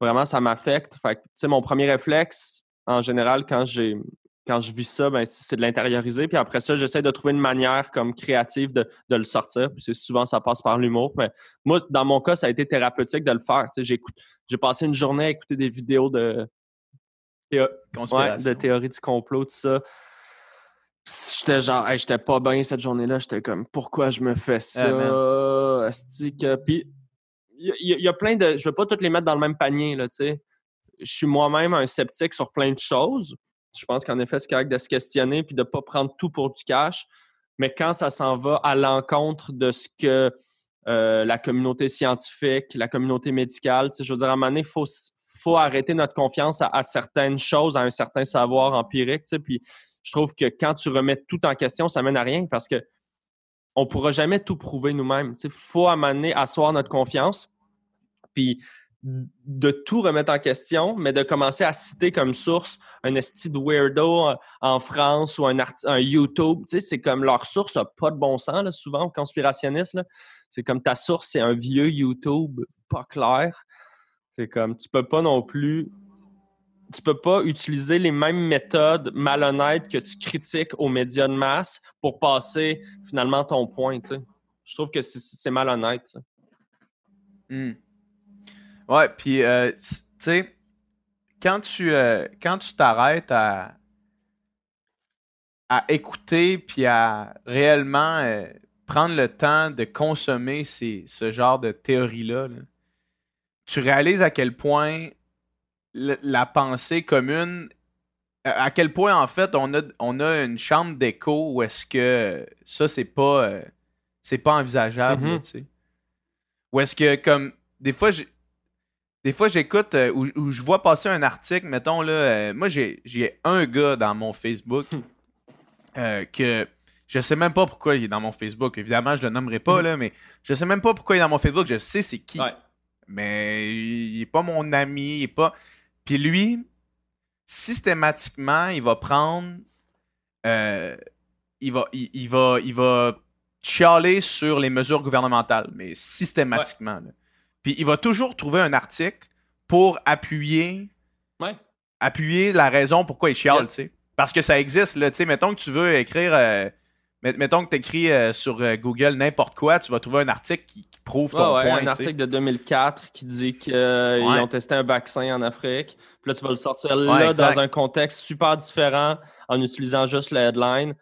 Vraiment, ça m'affecte. Fait tu sais, mon premier réflexe, en général, quand j'ai quand je vis ça, ben, c'est de l'intérioriser. Puis après ça, j'essaie de trouver une manière comme créative de, le sortir. Puis souvent, ça passe par l'humour. Mais moi, dans mon cas, ça a été thérapeutique de le faire. J'ai passé une journée à écouter des vidéos de, de théorie du complot, tout ça. J'étais genre, j'étais pas bien cette journée-là. J'étais comme, pourquoi je me fais ça? Puis il y, a plein de. Je veux pas toutes les mettre dans le même panier, là, tu sais. Je suis moi-même un sceptique sur plein de choses. Je pense qu'en effet, c'est correct de se questionner puis de ne pas prendre tout pour du cash. Mais quand ça s'en va à l'encontre de ce que euh, la communauté scientifique, la communauté médicale, je veux dire, à un moment donné, il faut, faut arrêter notre confiance à, certaines choses, à un certain savoir empirique. Puis je trouve que quand tu remets tout en question, ça mène à rien parce que on pourra jamais tout prouver nous-mêmes. Il faut donné asseoir notre confiance. Puis de tout remettre en question, mais de commencer à citer comme source un esti de weirdo en France ou un, YouTube. C'est comme leur source n'a pas de bon sens, là, souvent, conspirationniste. C'est comme ta source, c'est un vieux YouTube pas clair. C'est comme, tu peux pas non plus... Tu peux pas utiliser les mêmes méthodes malhonnêtes que tu critiques aux médias de masse pour passer finalement ton point. Je trouve que c'est malhonnête, hmm. Ouais, puis, euh, tu sais, quand tu euh, quand tu t'arrêtes à, à écouter puis à réellement euh, prendre le temps de consommer ces, ce genre de théorie-là, tu réalises à quel point la pensée commune, à quel point en fait on a, on a une chambre d'écho où est-ce que ça c'est pas c'est pas envisageable, mm-hmm. tu sais. Ou est-ce que comme des fois des fois, j'écoute euh, ou, je vois passer un article, mettons, là, euh, moi, j'ai un gars dans mon Facebook hmm. euh, que je sais même pas pourquoi il est dans mon Facebook. Évidemment, je le nommerai pas, hmm. là, mais je sais même pas pourquoi il est dans mon Facebook. Je sais c'est qui. Mais il est pas mon ami, il est pas... Puis lui, systématiquement, il va prendre... il, va, il, va, il va chialer sur les mesures gouvernementales, mais systématiquement. Puis il va toujours trouver un article pour appuyer, appuyer la raison pourquoi il chiale, tu sais. Parce que ça existe, là, tu sais, mettons que tu veux écrire, euh, mettons que tu écris euh, sur euh, Google n'importe quoi, tu vas trouver un article qui, prouve ton ouais, point. Un article de 2004 qui dit qu'ils ont testé un vaccin en Afrique. Puis là, tu vas le sortir là dans un contexte super différent en utilisant juste la headline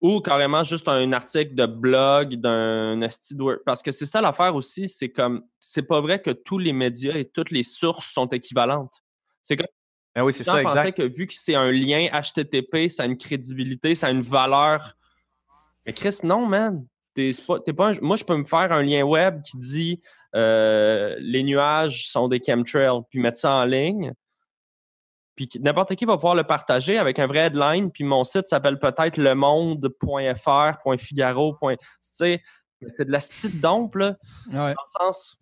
ou carrément juste un article de blog d'un Parce que c'est ça l'affaire aussi, c'est comme c'est pas vrai que tous les médias et toutes les sources sont équivalentes. C'est comme ben oui, c'est ça, exact. que vu que c'est un lien HTTP, ça a une crédibilité, ça a une valeur. Mais Chris, non, man. pas, Moi, je peux me faire un lien web qui dit euh, les nuages sont des chemtrails, puis mettre ça en ligne puis n'importe qui va pouvoir le partager avec un vrai headline, puis mon site s'appelle peut-être lemonde.fr, .figaro. c'est de la style dompe, là. Ouais. Dans le sens,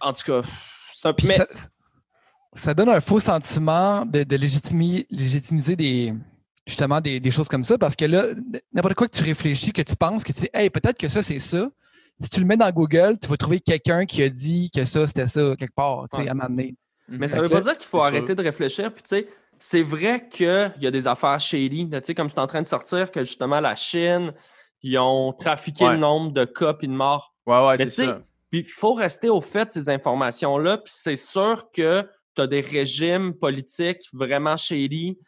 en tout cas, ça, ça, donne un faux sentiment de, de légitimiser des, justement des, choses comme ça, parce que là, n'importe quoi que tu réfléchis, que tu penses, que tu sais, hey, peut-être que ça, c'est ça. Si tu le mets dans Google, tu vas trouver quelqu'un qui a dit que ça, c'était ça, quelque part, tu sais, à m'amener. Mais ça veut pas dire qu'il faut arrêter de réfléchir. Puis, tu sais, c'est vrai qu'il y a des affaires shady, tu sais, comme c'est en train de sortir que justement la Chine, ils ont trafiqué le nombre de cas et de morts. Ouais, ouais, c'est ça. Puis il faut rester au fait de ces informations-là. Puis c'est sûr que tu as des régimes politiques vraiment shady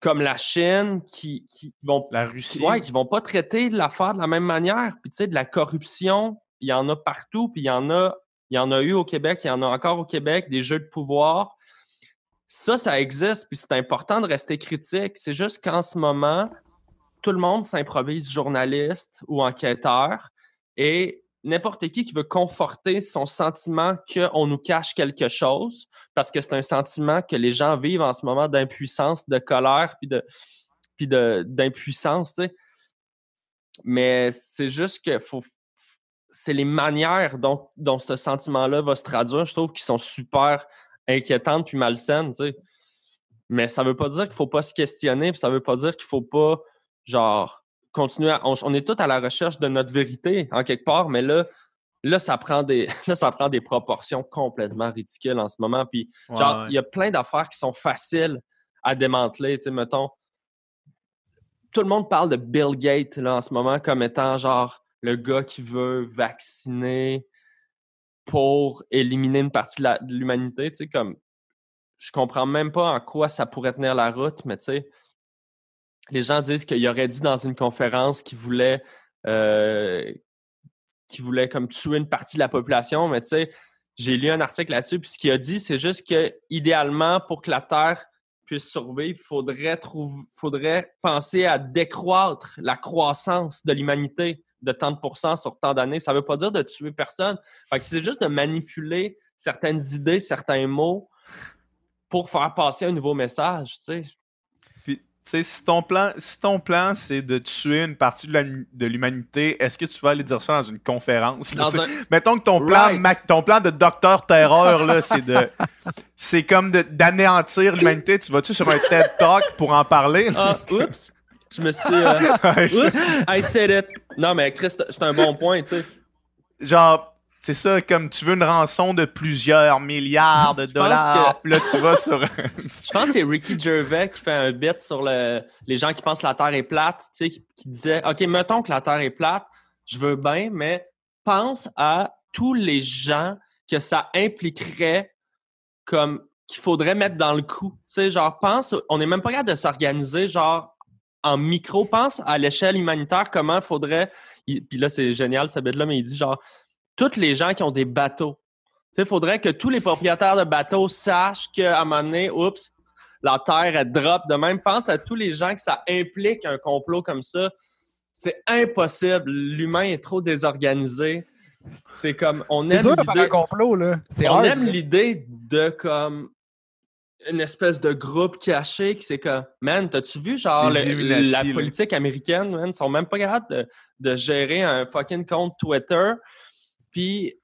comme la Chine qui, qui vont. La Russie. Ouais, qui vont pas traiter l'affaire de la même manière. Puis tu sais, de la corruption, il y en a partout, puis il y en a il y en a eu au Québec, il y en a encore au Québec, des jeux de pouvoir. Ça, ça existe, puis c'est important de rester critique. C'est juste qu'en ce moment, tout le monde s'improvise journaliste ou enquêteur et n'importe qui qui veut conforter son sentiment qu'on nous cache quelque chose, parce que c'est un sentiment que les gens vivent en ce moment d'impuissance, de colère, puis de puis d'impuissance, tu sais. Mais c'est juste que faut, c'est les manières dont, dont ce sentiment-là va se traduire, je trouve, qui sont super inquiétantes puis malsaines, tu sais. Mais ça veut pas dire qu'il faut pas se questionner, puis ça veut pas dire qu'il faut pas, genre, continuer à, on, est tous à la recherche de notre vérité, en quelque part, mais là, là, ça prend des, là, ça prend des proportions complètement ridicules en ce moment. Puis, genre, il y a plein d'affaires qui sont faciles à démanteler, tu sais, mettons. Tout le monde parle de Bill Gates, là, en ce moment, comme étant, genre, le gars qui veut vacciner pour éliminer une partie de l'humanité, tu sais, comme je comprends même pas en quoi ça pourrait tenir la route, mais tu sais, les gens disent qu'il aurait dit dans une conférence qu'il voulait euh, qu'il voulait comme tuer une partie de la population, mais tu sais, j'ai lu un article là-dessus, puis ce qu'il a dit, c'est juste que idéalement, pour que la Terre puisse survivre, il faudrait, faudrait penser à décroître la croissance de l'humanité de tant de sur tant d'années. Ça ne veut pas dire de tuer personne. c'est juste de manipuler certaines idées, certains mots pour faire passer un nouveau message, tu sais. Sais, si ton plan, si ton plan c'est de tuer une partie de l'humanité, est-ce que tu vas aller dire ça dans une conférence? Mettons que ton plan, ton plan de docteur terreur, là, c'est de, c'est comme d'anéantir l'humanité. Tu vas-tu sur un TED Talk pour en parler? Ah, oups! Je me suis. Euh, I said it. Non, mais Chris, c'est un bon point, tu sais. Genre, c'est ça, comme tu veux une rançon de plusieurs milliards de dollars. là, tu vas sur. je pense que c'est Ricky Gervais qui fait un bit sur le... les gens qui pensent que la Terre est plate, tu sais, qui, disait OK, mettons que la Terre est plate, je veux bien, mais pense à tous les gens que ça impliquerait comme qu'il faudrait mettre dans le coup. Tu sais, genre, pense, on n'est même pas capable de s'organiser, genre, en micro, pense à l'échelle humanitaire, comment il faudrait. Puis là, c'est génial, ce bête-là, mais il dit genre, tous les gens qui ont des bateaux. Il faudrait que tous les propriétaires de bateaux sachent qu'à un moment donné, oups, la terre, elle drop. De même, pense à tous les gens que ça implique un complot comme ça. C'est impossible. L'humain est trop désorganisé. C'est comme, on aime l'idée... complot, là. On aime l'idée de comme une espèce de groupe caché qui c'est que, man, t'as-tu vu, genre, la politique américaine, man, sont même pas capables de, gérer un fucking compte Twitter. Puis,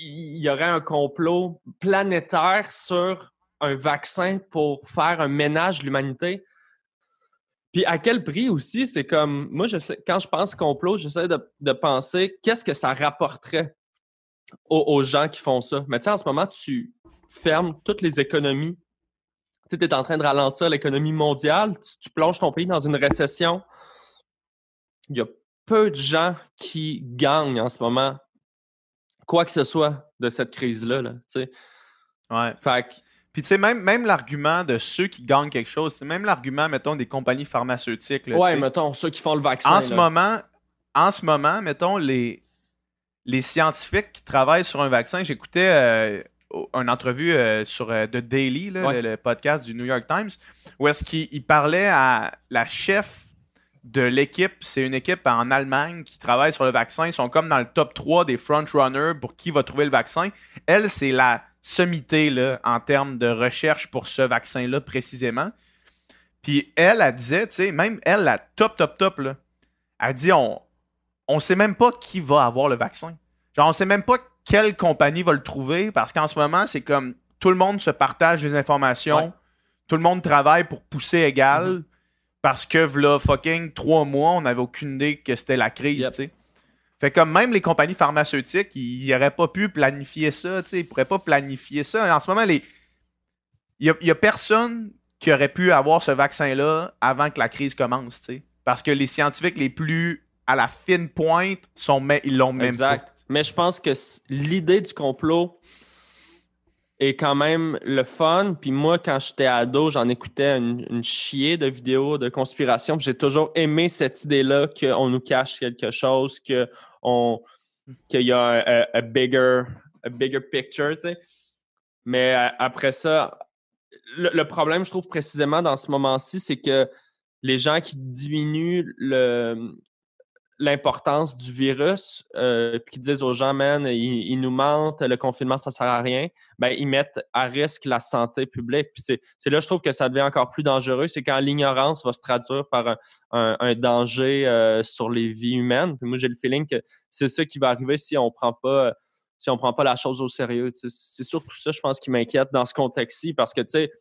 il y aurait un complot planétaire sur un vaccin pour faire un ménage de l'humanité. Puis à quel prix aussi? C'est comme, moi, quand je pense complot, j'essaie de, penser qu'est-ce que ça rapporterait aux, gens qui font ça. Mais tu sais, en ce moment, tu, ferme toutes les économies. Tu es en train de ralentir l'économie mondiale, tu, plonges ton pays dans une récession. Il y a peu de gens qui gagnent en ce moment quoi que ce soit de cette crise-là. Là, ouais. Puis, tu sais, même, même l'argument de ceux qui gagnent quelque chose, c'est même l'argument, mettons, des compagnies pharmaceutiques. Là, ouais, mettons, ceux qui font le vaccin. En ce moment, en ce moment, mettons, les, les scientifiques qui travaillent sur un vaccin, j'écoutais euh, une entrevue euh, sur euh, The Daily, le, podcast du New York Times, où est-ce qu'il parlait à la chef de l'équipe. C'est une équipe en Allemagne qui travaille sur le vaccin. Ils sont comme dans le top 3 des frontrunners pour qui va trouver le vaccin. Elle, c'est la sommité là, en termes de recherche pour ce vaccin-là précisément. Puis elle, elle disait, tu sais, même elle, la top, top, top, là, elle dit on on sait même pas qui va avoir le vaccin. Genre, on sait même pas quelle compagnie va le trouver parce qu'en ce moment, c'est comme tout le monde se partage des informations, tout le monde travaille pour pousser égal mm-hmm. Parce que, là, fucking trois mois, on n'avait aucune idée que c'était la crise, tu sais. Fait comme même les compagnies pharmaceutiques, ils n'auraient pas pu planifier ça, tu sais, ils pourraient pas planifier ça. En ce moment, il n'y a, personne qui aurait pu avoir ce vaccin-là avant que la crise commence, tu sais. Parce que les scientifiques les plus à la fine pointe, sont, ils l'ont même exact mais je pense que l'idée du complot est quand même le fun. Puis moi, quand j'étais ado, j'en écoutais une, chier de vidéos de conspiration. J'ai toujours aimé cette idée-là qu'on nous cache quelque chose, qu'il y a un bigger, bigger picture. Mais euh, après ça, le, problème, je trouve précisément dans ce moment-ci, c'est que les gens qui diminuent le, l'importance du virus, euh, puis qui disent aux gens, man, ils, ils nous mentent, le confinement, ça sert à rien, ben, ils mettent à risque la santé publique. Puis c'est là, je trouve que ça devient encore plus dangereux, c'est quand l'ignorance va se traduire par un, un- danger euh, sur les vies humaines. Puis moi, j'ai le feeling que c'est ça qui va arriver si on prend pas si on prend pas la chose au sérieux. C'est surtout ça, je pense, qui m'inquiète dans ce contexte-ci, parce que, tu sais,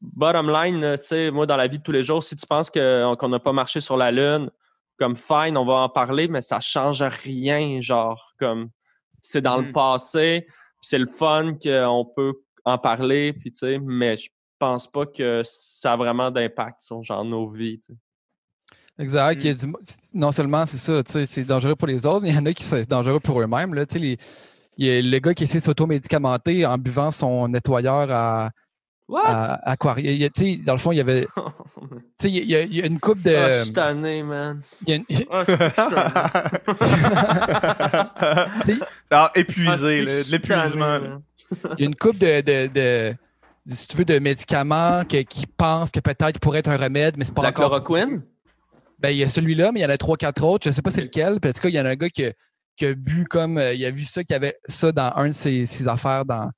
bottom line, moi, dans la vie de tous les jours, si tu penses qu'on n'a pas marché sur la Lune, comme fine, on va en parler, mais ça change rien, genre, comme c'est dans le Mm. passé, c'est le fun qu'on peut en parler, puis tu sais, mais je pense pas que ça a vraiment d'impact sur genre nos vies, tu sais. Exact. Il y a du- non seulement c'est ça, tu sais, c'est dangereux pour les autres, mais il y en a qui c'est dangereux pour eux-mêmes. là. Tu sais, les- Il y a le gars qui essaie de s'automédicamenter en buvant son nettoyeur à, What? à, aquarium. Il y a- tu sais, dans le fond, il y avait. tu sais, il y a, il y a une coupe de. Ah, je suis tanné, man. il y a une- Ah, je suis tanné. Alors, Ah, épuisé, là, de suis l'épuisement. il y a une coupe de, de, de- si tu veux, de médicaments que- qui pensent que peut-être pourrait être un remède, mais c'est pas La encore. chloroquine? Ben, il y a celui-là, mais il y en a trois, quatre autres. Je ne sais pas c'est lequel. Parce qu'il y en a un gars qui a, qui a bu comme. euh, il a vu ça, qu'il y avait ça dans un de ses, ses affaires. dans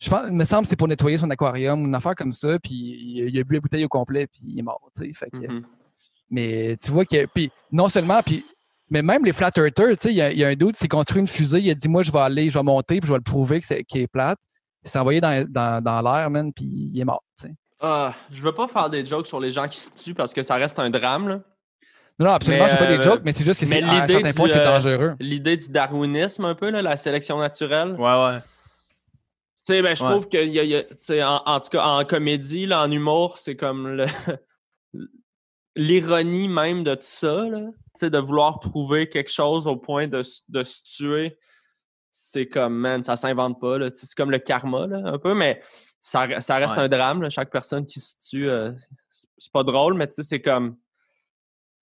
Je pense, il me semble que c'est pour nettoyer son aquarium ou une affaire comme ça. Puis il, il a bu la bouteille au complet, puis il est mort. tu sais. Fait que- Mhm. Mais tu vois que. Puis non seulement. Puis, mais même les flat earthers, tu sais, il y, a- il y a un doute, s'est construit une fusée. Il a dit Moi, je vais aller, je vais monter, puis je vais le prouver que c'est, qu'il est plate. Il s'est envoyé dans, dans, dans l'air, man, puis il est mort. tu sais. Ah, je veux pas faire des jokes sur les gens qui se tuent parce que ça reste un drame. là. Non, non, absolument, Mais, c'est pas des euh, jokes, mais c'est juste que c'est, à un l'idée certain du, point, c'est euh, dangereux. L'idée du darwinisme, un peu, là, la sélection naturelle. Ouais, ouais. Tu sais, ben, je Ouais. trouve que y a, y en, en tout cas, en comédie, là, en humour, c'est comme l'ironie même de tout ça, là. De vouloir prouver quelque chose au point de, de se tuer. C'est comme, man, ça s'invente pas. C'est comme le karma, là, un peu, mais ça, ça reste Ouais. un drame. là. Chaque personne qui se tue, euh, c'est c'est pas drôle, mais tu sais, c'est comme,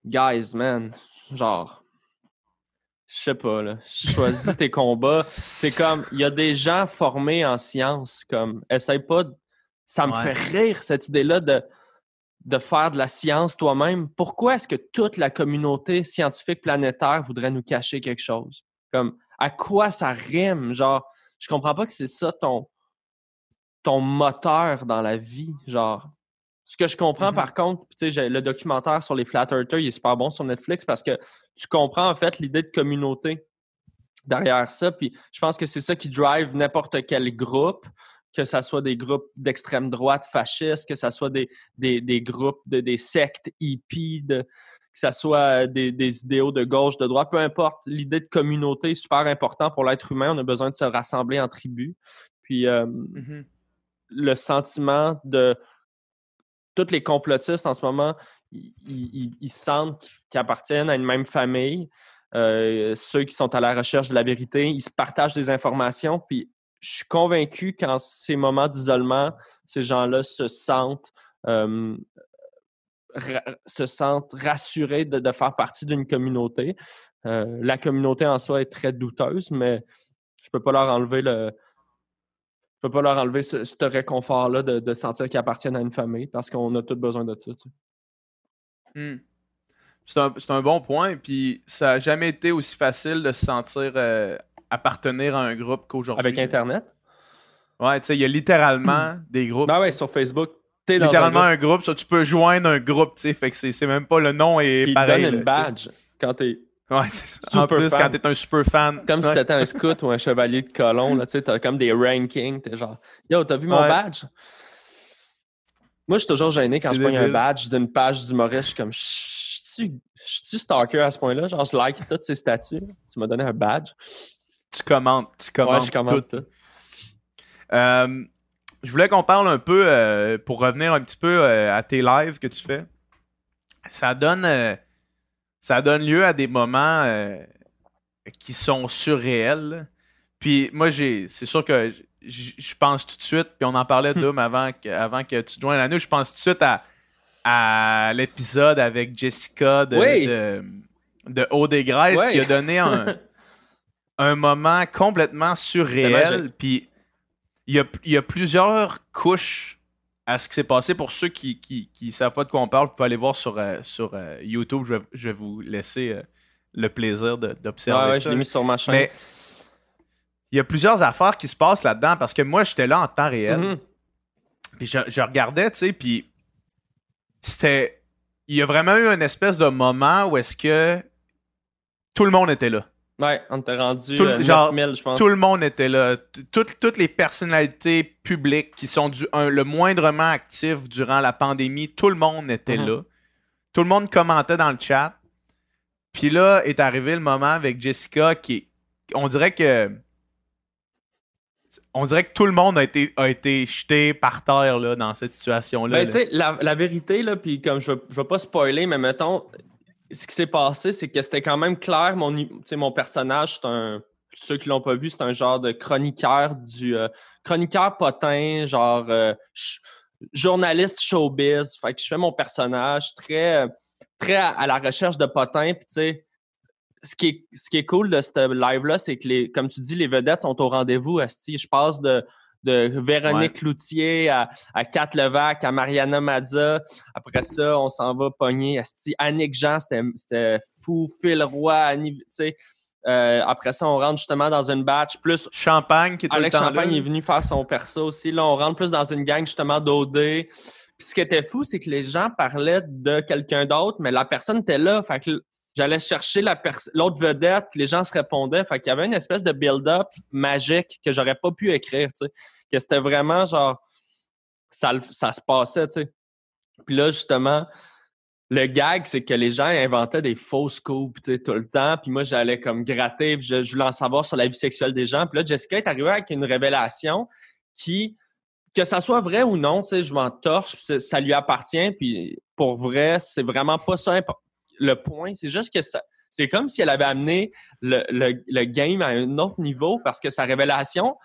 guys, man, genre, je sais pas, là, choisis tes combats. C'est comme, il y a des gens formés en sciences, comme, essaye pas, de- ça me Ouais. fait rire cette idée-là de, de faire de la science toi-même. Pourquoi est-ce que toute la communauté scientifique planétaire voudrait nous cacher quelque chose? Comme, à quoi ça rime? Genre, je comprends pas que c'est ça ton, ton moteur dans la vie. Genre, ce que je comprends Mhm. par contre, tu sais, j'ai- le documentaire sur les Flat Earthers, il est super bon sur Netflix parce que tu comprends en fait l'idée de communauté derrière ça. Puis je pense que c'est ça qui drive n'importe quel groupe, que ce soit des groupes d'extrême droite fascistes, que ce soit des, des, des groupes, de, des sectes hippies, de, que ce soit des, des idéaux de gauche, de droite, peu importe. L'idée de communauté est super important pour l'être humain. On a besoin de se rassembler en tribus. Puis euh, Mhm. le sentiment de tous les complotistes en ce moment, ils, sentent qu'ils- appartiennent à une même famille. Euh, ceux qui sont à la recherche de la vérité, ils se partagent des informations. Puis je suis convaincu qu'en ces moments d'isolement, ces gens-là se sentent, euh, se sentent rassurés de, faire partie d'une communauté. Euh, la communauté en soi est très douteuse, mais je peux pas leur enlever le, peux pas leur enlever ce, ce réconfort-là de, de sentir qu'ils appartiennent à une famille parce qu'on a tous besoin de ça. tu sais. Hmm. C'est un, bon point. Puis ça n'a jamais été aussi facile de se sentir euh, appartenir à un groupe qu'aujourd'hui. Avec Internet? Ouais, tu sais, il y a littéralement des groupes. Ben ouais, sur Facebook, t'es dans littéralement un un groupe. ça, tu peux joindre un groupe, tu sais. Fait que c'est même pas le nom et groupe, ils te pareil. donnent une là, badge quand t'es... Ouais, c'est ça. Super En plus, fan. quand t'es un super fan. Comme si t'étais un scout ou un chevalier de colon, là, tu sais, t'as comme des rankings, t'es genre « Yo, t'as vu mon Ouais. badge? » Moi, je suis toujours gêné quand je prends un badge d'une page d'humoriste. Je suis comme « Je suis stalker à ce point-là? » Genre, je like toutes ses statuts. Tu m'as donné un badge. Tu commandes. Tu commandes. ouais, je commande tout. tout. Euh, je voulais qu'on parle un peu, euh, pour revenir un petit peu euh, à tes lives que tu fais. Ça donne, euh, ça donne lieu à des moments euh, qui sont surréels. Puis moi, j'ai, c'est sûr que je pense tout de suite, puis on en parlait Dom avant que, avant que tu te joignes à nous, je pense tout de suite à, à l'épisode avec Jessica de, Oui. de, de Haut des Graisses Ouais. qui a donné un, un moment complètement surréel. Puis il y a, il y a plusieurs couches à ce qui s'est passé. Pour ceux qui ne qui, qui savent pas de quoi on parle, vous pouvez aller voir sur, euh, sur euh, YouTube. Je vais, je vais vous laisser euh, le plaisir d'observer Ouais, ouais, ça. je l'ai mis sur ma chaîne. Mais il y a plusieurs affaires qui se passent là-dedans parce que moi, j'étais là en temps réel. Mhm. Puis je, je regardais, tu sais, puis c'était. Il y a vraiment eu une espèce de moment où est-ce que tout le monde était là. Ouais, on était rendu Tout le- euh, genre, 9000, je pense. Tout le monde était là. Toutes, toutes les personnalités publiques qui sont du, un- le moindrement actifs durant la pandémie, tout le monde était Mhm. là. Tout le monde commentait dans le chat. Puis là est arrivé le moment avec Jessica qui. On dirait que. On dirait que tout le monde a été, a été jeté par terre là, dans cette situation-là. Ben, là. tu sais, la, la vérité, là, puis comme je ne veux pas spoiler, mais mettons, ce qui s'est passé, c'est que c'était quand même clair. Mon, mon personnage, c'est un. Ceux qui l'ont pas vu, c'est un genre de chroniqueur du. euh, chroniqueur potin, genre euh, journaliste showbiz. Fait que je fais mon personnage très, très à, la recherche de potins. Puis, tu ce qui, est, cool de ce live-là, c'est que, les, comme tu dis, les vedettes sont au rendez-vous. Je passe de, de Véronique Cloutier à, à Kat Levac, à Mariana Mazza. Après ça, on s'en va pogner. asti. Annick Jean, c'était fou. Phil Roy, Annie, tu sais. Euh, après ça, on rentre justement dans une batch plus Champagne qui est Alex Champagne là. est venu faire son perso aussi. Là, on rentre plus dans une gang justement d'OD. Puis ce qui était fou, c'est que les gens parlaient de quelqu'un d'autre, mais la personne était là. Fait que j'allais chercher la l'autre vedette, puis les gens se répondaient. Fait qu'il y avait une espèce de build-up magique que j'aurais pas pu écrire, tu sais. Que c'était vraiment genre ça, ça se passait, tu sais. Puis là, justement, le gag, c'est que les gens inventaient des fausses sais, tout le temps. Puis moi, j'allais comme gratter, puis je, je voulais en savoir sur la vie sexuelle des gens. Puis là, Jessica est arrivée avec une révélation qui, que ça soit vrai ou non, tu sais, je m'en torche, ça lui appartient. Puis pour vrai, c'est vraiment pas ça le point. C'est juste que ça, c'est comme si elle avait amené le, le- le game à un autre niveau parce que sa révélation,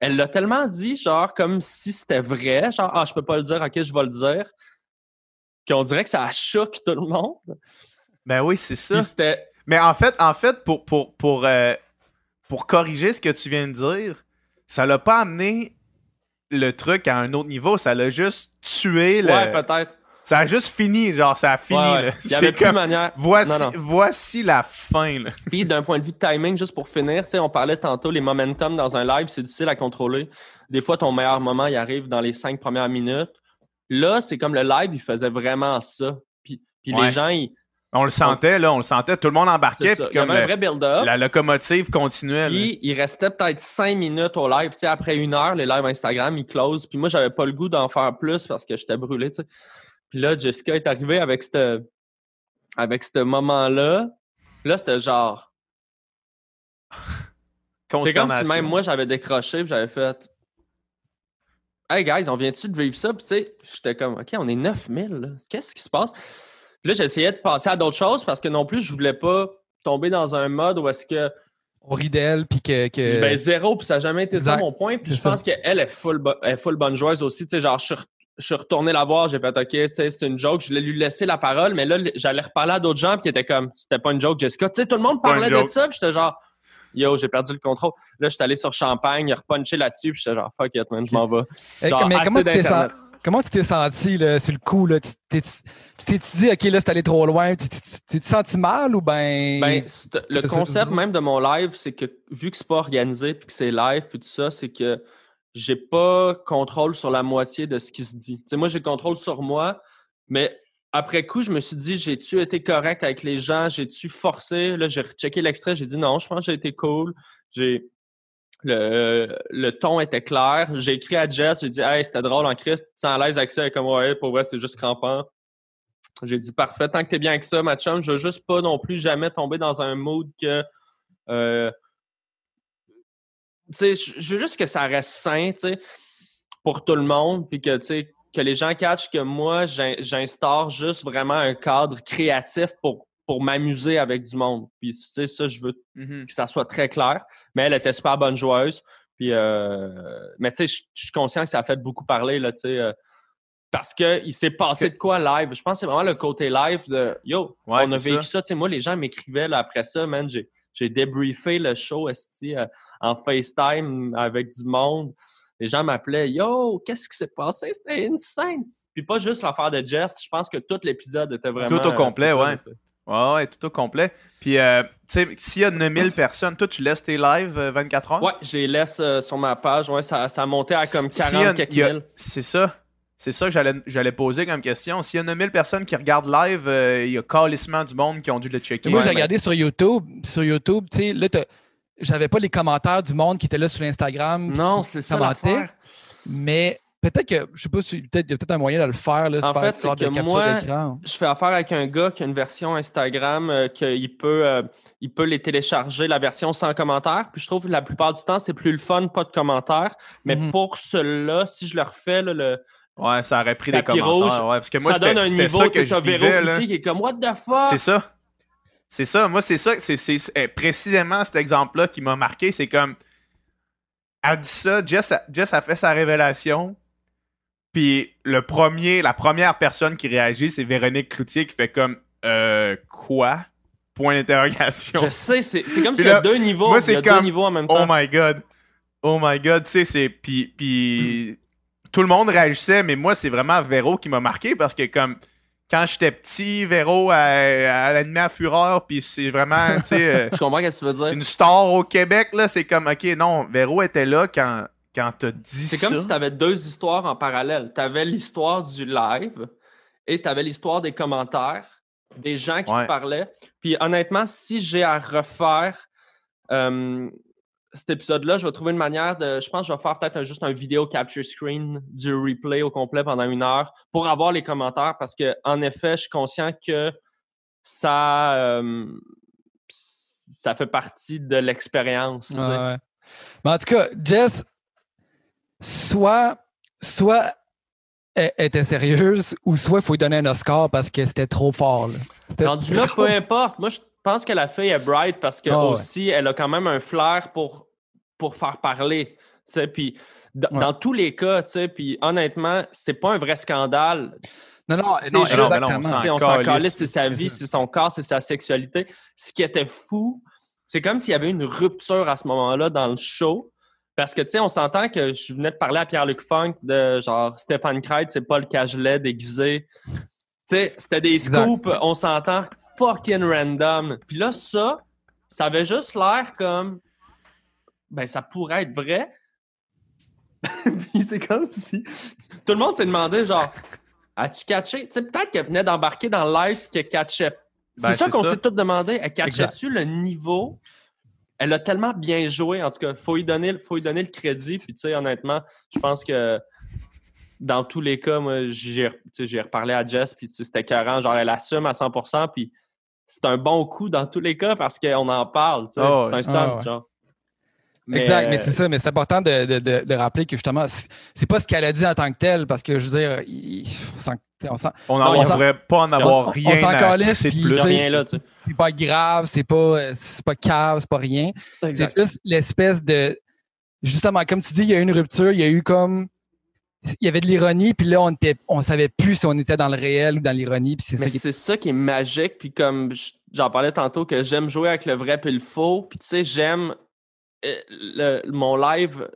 elle l'a tellement dit, genre, comme si c'était vrai. Genre, ah, je peux pas le dire, ok, je vais le dire. Qu'on dirait que ça choque tout le monde. Ben oui, c'est ça. Mais en fait, en fait pour, pour, pour, euh, pour corriger ce que tu viens de dire, ça l'a pas amené le truc à un autre niveau. Ça l'a juste tué. Le... Ouais, peut-être. Ça a juste fini. Genre, ça a fini. Ouais, ouais. là. Il y avait C'est plus de comme. manière. Voici, Non, non. voici la fin. Là. Puis d'un point de vue de timing, juste pour finir, tu sais, on parlait tantôt, les momentum dans un live, c'est difficile à contrôler. Des fois, ton meilleur moment, il arrive dans les cinq premières minutes. Là, c'est comme le live, il faisait vraiment ça. Puis, puis Ouais. les gens, ils, On le sentait, là. On le sentait. Tout le monde embarquait. Puis Il y comme avait un vrai build-up. la locomotive continuait. là. Puis il restait peut-être cinq minutes au live. Tu sais, après une heure, les lives Instagram, ils closent. Puis moi, j'avais pas le goût d'en faire plus parce que j'étais brûlé, tu sais. Puis là, Jessica est arrivée avec ce avec ce moment-là. Là, c'était genre. C'est comme si même moi, j'avais décroché puis j'avais fait. Hey guys, on vient-tu de vivre ça? Puis tu sais, j'étais comme, OK, on est 9000, là. Qu'est-ce qui se passe? Puis là, j'essayais de passer à d'autres choses parce que non plus, je voulais pas tomber dans un mode où est-ce que On rit d'elle, puis que. que- ben, zéro, puis ça n'a jamais été ça Exact. mon point. Puis je ça. pense qu'elle est full, bo- elle est full bonne joueuse aussi. Tu sais, genre, je suis, je suis retourné la voir, j'ai fait OK, c'est une joke. Je voulais lui laisser la parole, mais là, j'allais reparler à d'autres gens, puis qui étaient comme, c'était pas une joke, Jessica. Tu sais, tout le monde parlait de ça, puis j'étais genre, yo, j'ai perdu le contrôle. Là, j'étais allé sur Champagne, il a repunché là-dessus, puis j'étais genre, fuck it, man, je m'en vais. Eh, genre, mais comment tu Comment tu t'es senti là, sur le coup? Là? Tu t'es- dit, OK, là, c'est allé trop loin? Tu t'es senti mal ou ben. Ben, le concept même de mon live, c'est que vu que c'est pas organisé puis que c'est live puis tout ça, c'est que j'ai pas contrôle sur la moitié de ce qui se dit. Moi, j'ai contrôle sur moi, mais après coup, je me suis dit, j'ai-tu été correct avec les gens? J'ai-tu forcé? Là, j'ai rechecké l'extrait, j'ai dit non, je pense que j'ai été cool. J'ai. Le, le ton était clair. J'ai écrit à Jess, j'ai dit Hey, c'était drôle en Christ, tu te sens à l'aise avec ça? Comme Ouais, pour vrai, c'est juste crampant. J'ai dit parfait, tant que t'es bien avec ça, ma chum, je veux juste pas non plus jamais tomber dans un mood que euh, sais, je veux juste que ça reste sain, tu sais, pour tout le monde, puis que tu sais, que les gens catchent que moi, j'in- j'instaure juste vraiment un cadre créatif pour, pour m'amuser avec du monde. Puis tu sais, ça, je veux Mhm. que ça soit très clair. Mais elle était super bonne joueuse. Puis, euh, mais tu sais, je je suis conscient que ça a fait beaucoup parler, là, tu sais, euh, parce qu'il s'est passé de quoi live? Je pense que c'est vraiment le côté live de Yo, Ouais, on a vécu ça. ça. Tu sais, moi, les gens m'écrivaient là, après ça, man. J'ai, j'ai débriefé le show esti, euh, en FaceTime avec du monde. Les gens m'appelaient Yo, qu'est-ce qui s'est passé? C'était insane. Puis pas juste l'affaire de Jess. Je pense que tout l'épisode était vraiment. Tout au complet, c'est ça, ouais. Ouais, ouais, tout au complet. Puis, euh, tu sais, s'il y a 9000 personnes, toi, tu laisses tes lives euh, 24 heures? Ouais, je les laisse euh, sur ma page. Ouais, ça, ça a monté à comme S'il 40 y a- quelques a- mille. C'est ça. C'est ça que j'allais, j'allais poser comme question. S'il y a 9000 personnes qui regardent live, euh, il y a calissement du monde qui ont dû le checker. Moi, j'ai regardé sur YouTube. Sur YouTube, tu sais, là, j'avais pas les commentaires du monde qui était là sur Instagram. Non, c'est ça. Mais peut-être que, je sais pas si peut-être, il y a peut-être un moyen de le faire. Là, En faire fait, c'est que moi, d'écran. Je fais affaire avec un gars qui a une version Instagram euh, qu'il peut, euh, il peut les télécharger, la version sans commentaire. Puis je trouve que la plupart du temps, c'est plus le fun, pas de commentaires. Mais Mhm. pour cela, si je le refais, là, le, Ouais, ça aurait pris des commentaires. rouge, ouais, parce que moi, ça donne un niveau, ça que sais, je vivais. là. Qui est comme What the fuck? C'est ça. C'est ça. Moi, c'est ça. C'est, précisément cet exemple-là qui m'a marqué. C'est comme. Elle dit ça, Jess a, Jess a fait sa révélation. Puis le premier, la première personne qui réagit, c'est Véronique Cloutier qui fait comme euh, quoi? Point d'interrogation. Je sais, c'est c'est comme s'il y a deux niveaux. moi, c'est comme, deux niveaux en même Oh temps. my god. Oh my god, tu sais, c'est. Puis, puis tout le monde réagissait, mais moi, c'est vraiment Véro qui m'a marqué parce que, comme, quand j'étais petit, Véro, elle, elle animait à Fureur, puis c'est vraiment, tu sais, euh, Je comprends ce que tu veux dire. une star au Québec, là, c'est comme, ok, non, Véro était là quand, quand t'as dit C'est ça. comme si tu avais deux histoires en parallèle. Tu avais l'histoire du live et tu avais l'histoire des commentaires, des gens qui Ouais. se parlaient. Puis honnêtement, si j'ai à refaire euh, cet épisode-là, je vais trouver une manière de. Je pense que je vais faire peut-être juste un vidéo capture screen du replay au complet pendant une heure pour avoir les commentaires parce que en effet, je suis conscient que ça. euh, ça fait partie de l'expérience. Ouais. Mais en tout cas, Jess, soit, soit elle était sérieuse ou soit il faut lui donner un Oscar parce que c'était trop fort. là. Rendu là, peu importe. Moi, je pense que la fille est bright parce que Ah ouais. aussi, elle a quand même un flair pour, pour faire parler. tu sais, Puis Ouais. dans tous les cas, tu sais, puis honnêtement, c'est pas un vrai scandale. Non, non, C'est non, juste- non, on s'en calisse, c'est sa vie, c'est son corps, c'est sa sexualité. Ce qui était fou, c'est comme s'il y avait une rupture à ce moment-là dans le show. Parce que, tu sais, on s'entend que je venais de parler à Pierre-Luc Funk de genre Stéphane Crête, c'est pas le cagelet déguisé. Tu sais, c'était des Exact. scoops, on s'entend fucking random. Puis là, ça, ça avait juste l'air comme. Ben, ça pourrait être vrai. Puis c'est comme si. Tout le monde s'est demandé, genre, as-tu catché? Tu sais, peut-être qu'elle venait d'embarquer dans le live qu'elle catchait. Ben, c'est ça c'est qu'on ça. s'est tous demandé. Elle catchait-tu le niveau? Elle a tellement bien joué. En tout cas, il faut, lui donner- faut lui donner le crédit. Puis, tu sais, honnêtement, je pense que dans tous les cas, moi, j'ai reparlé à Jess, puis c'était carré. Genre, elle assume à 100%, puis c'est un bon coup dans tous les cas parce qu'on en parle. tu sais. Oh, c'est un stunt, Ah, ouais. genre. exact, mais euh, c'est ça, mais c'est important de, de- de- de rappeler que justement, c'est c'est pas ce qu'elle a dit en tant que tel, parce que je veux dire, il- on s'en- on pas en avoir on- on rien s'en calisse, y plus. rien là, tu sais. c'est pas grave, c'est pas, c'est pas cave, c'est pas rien. C'est plus l'espèce de. Justement, comme tu dis, il y a eu une rupture, il y a eu comme. Il y avait de l'ironie, puis là, on était, on savait plus si on était dans le réel ou dans l'ironie, puis c'est ça Mais qui est. c'est ça qui est magique. Puis comme j'en parlais tantôt, que j'aime jouer avec le vrai puis le faux. Puis tu sais, j'aime euh, le- mon live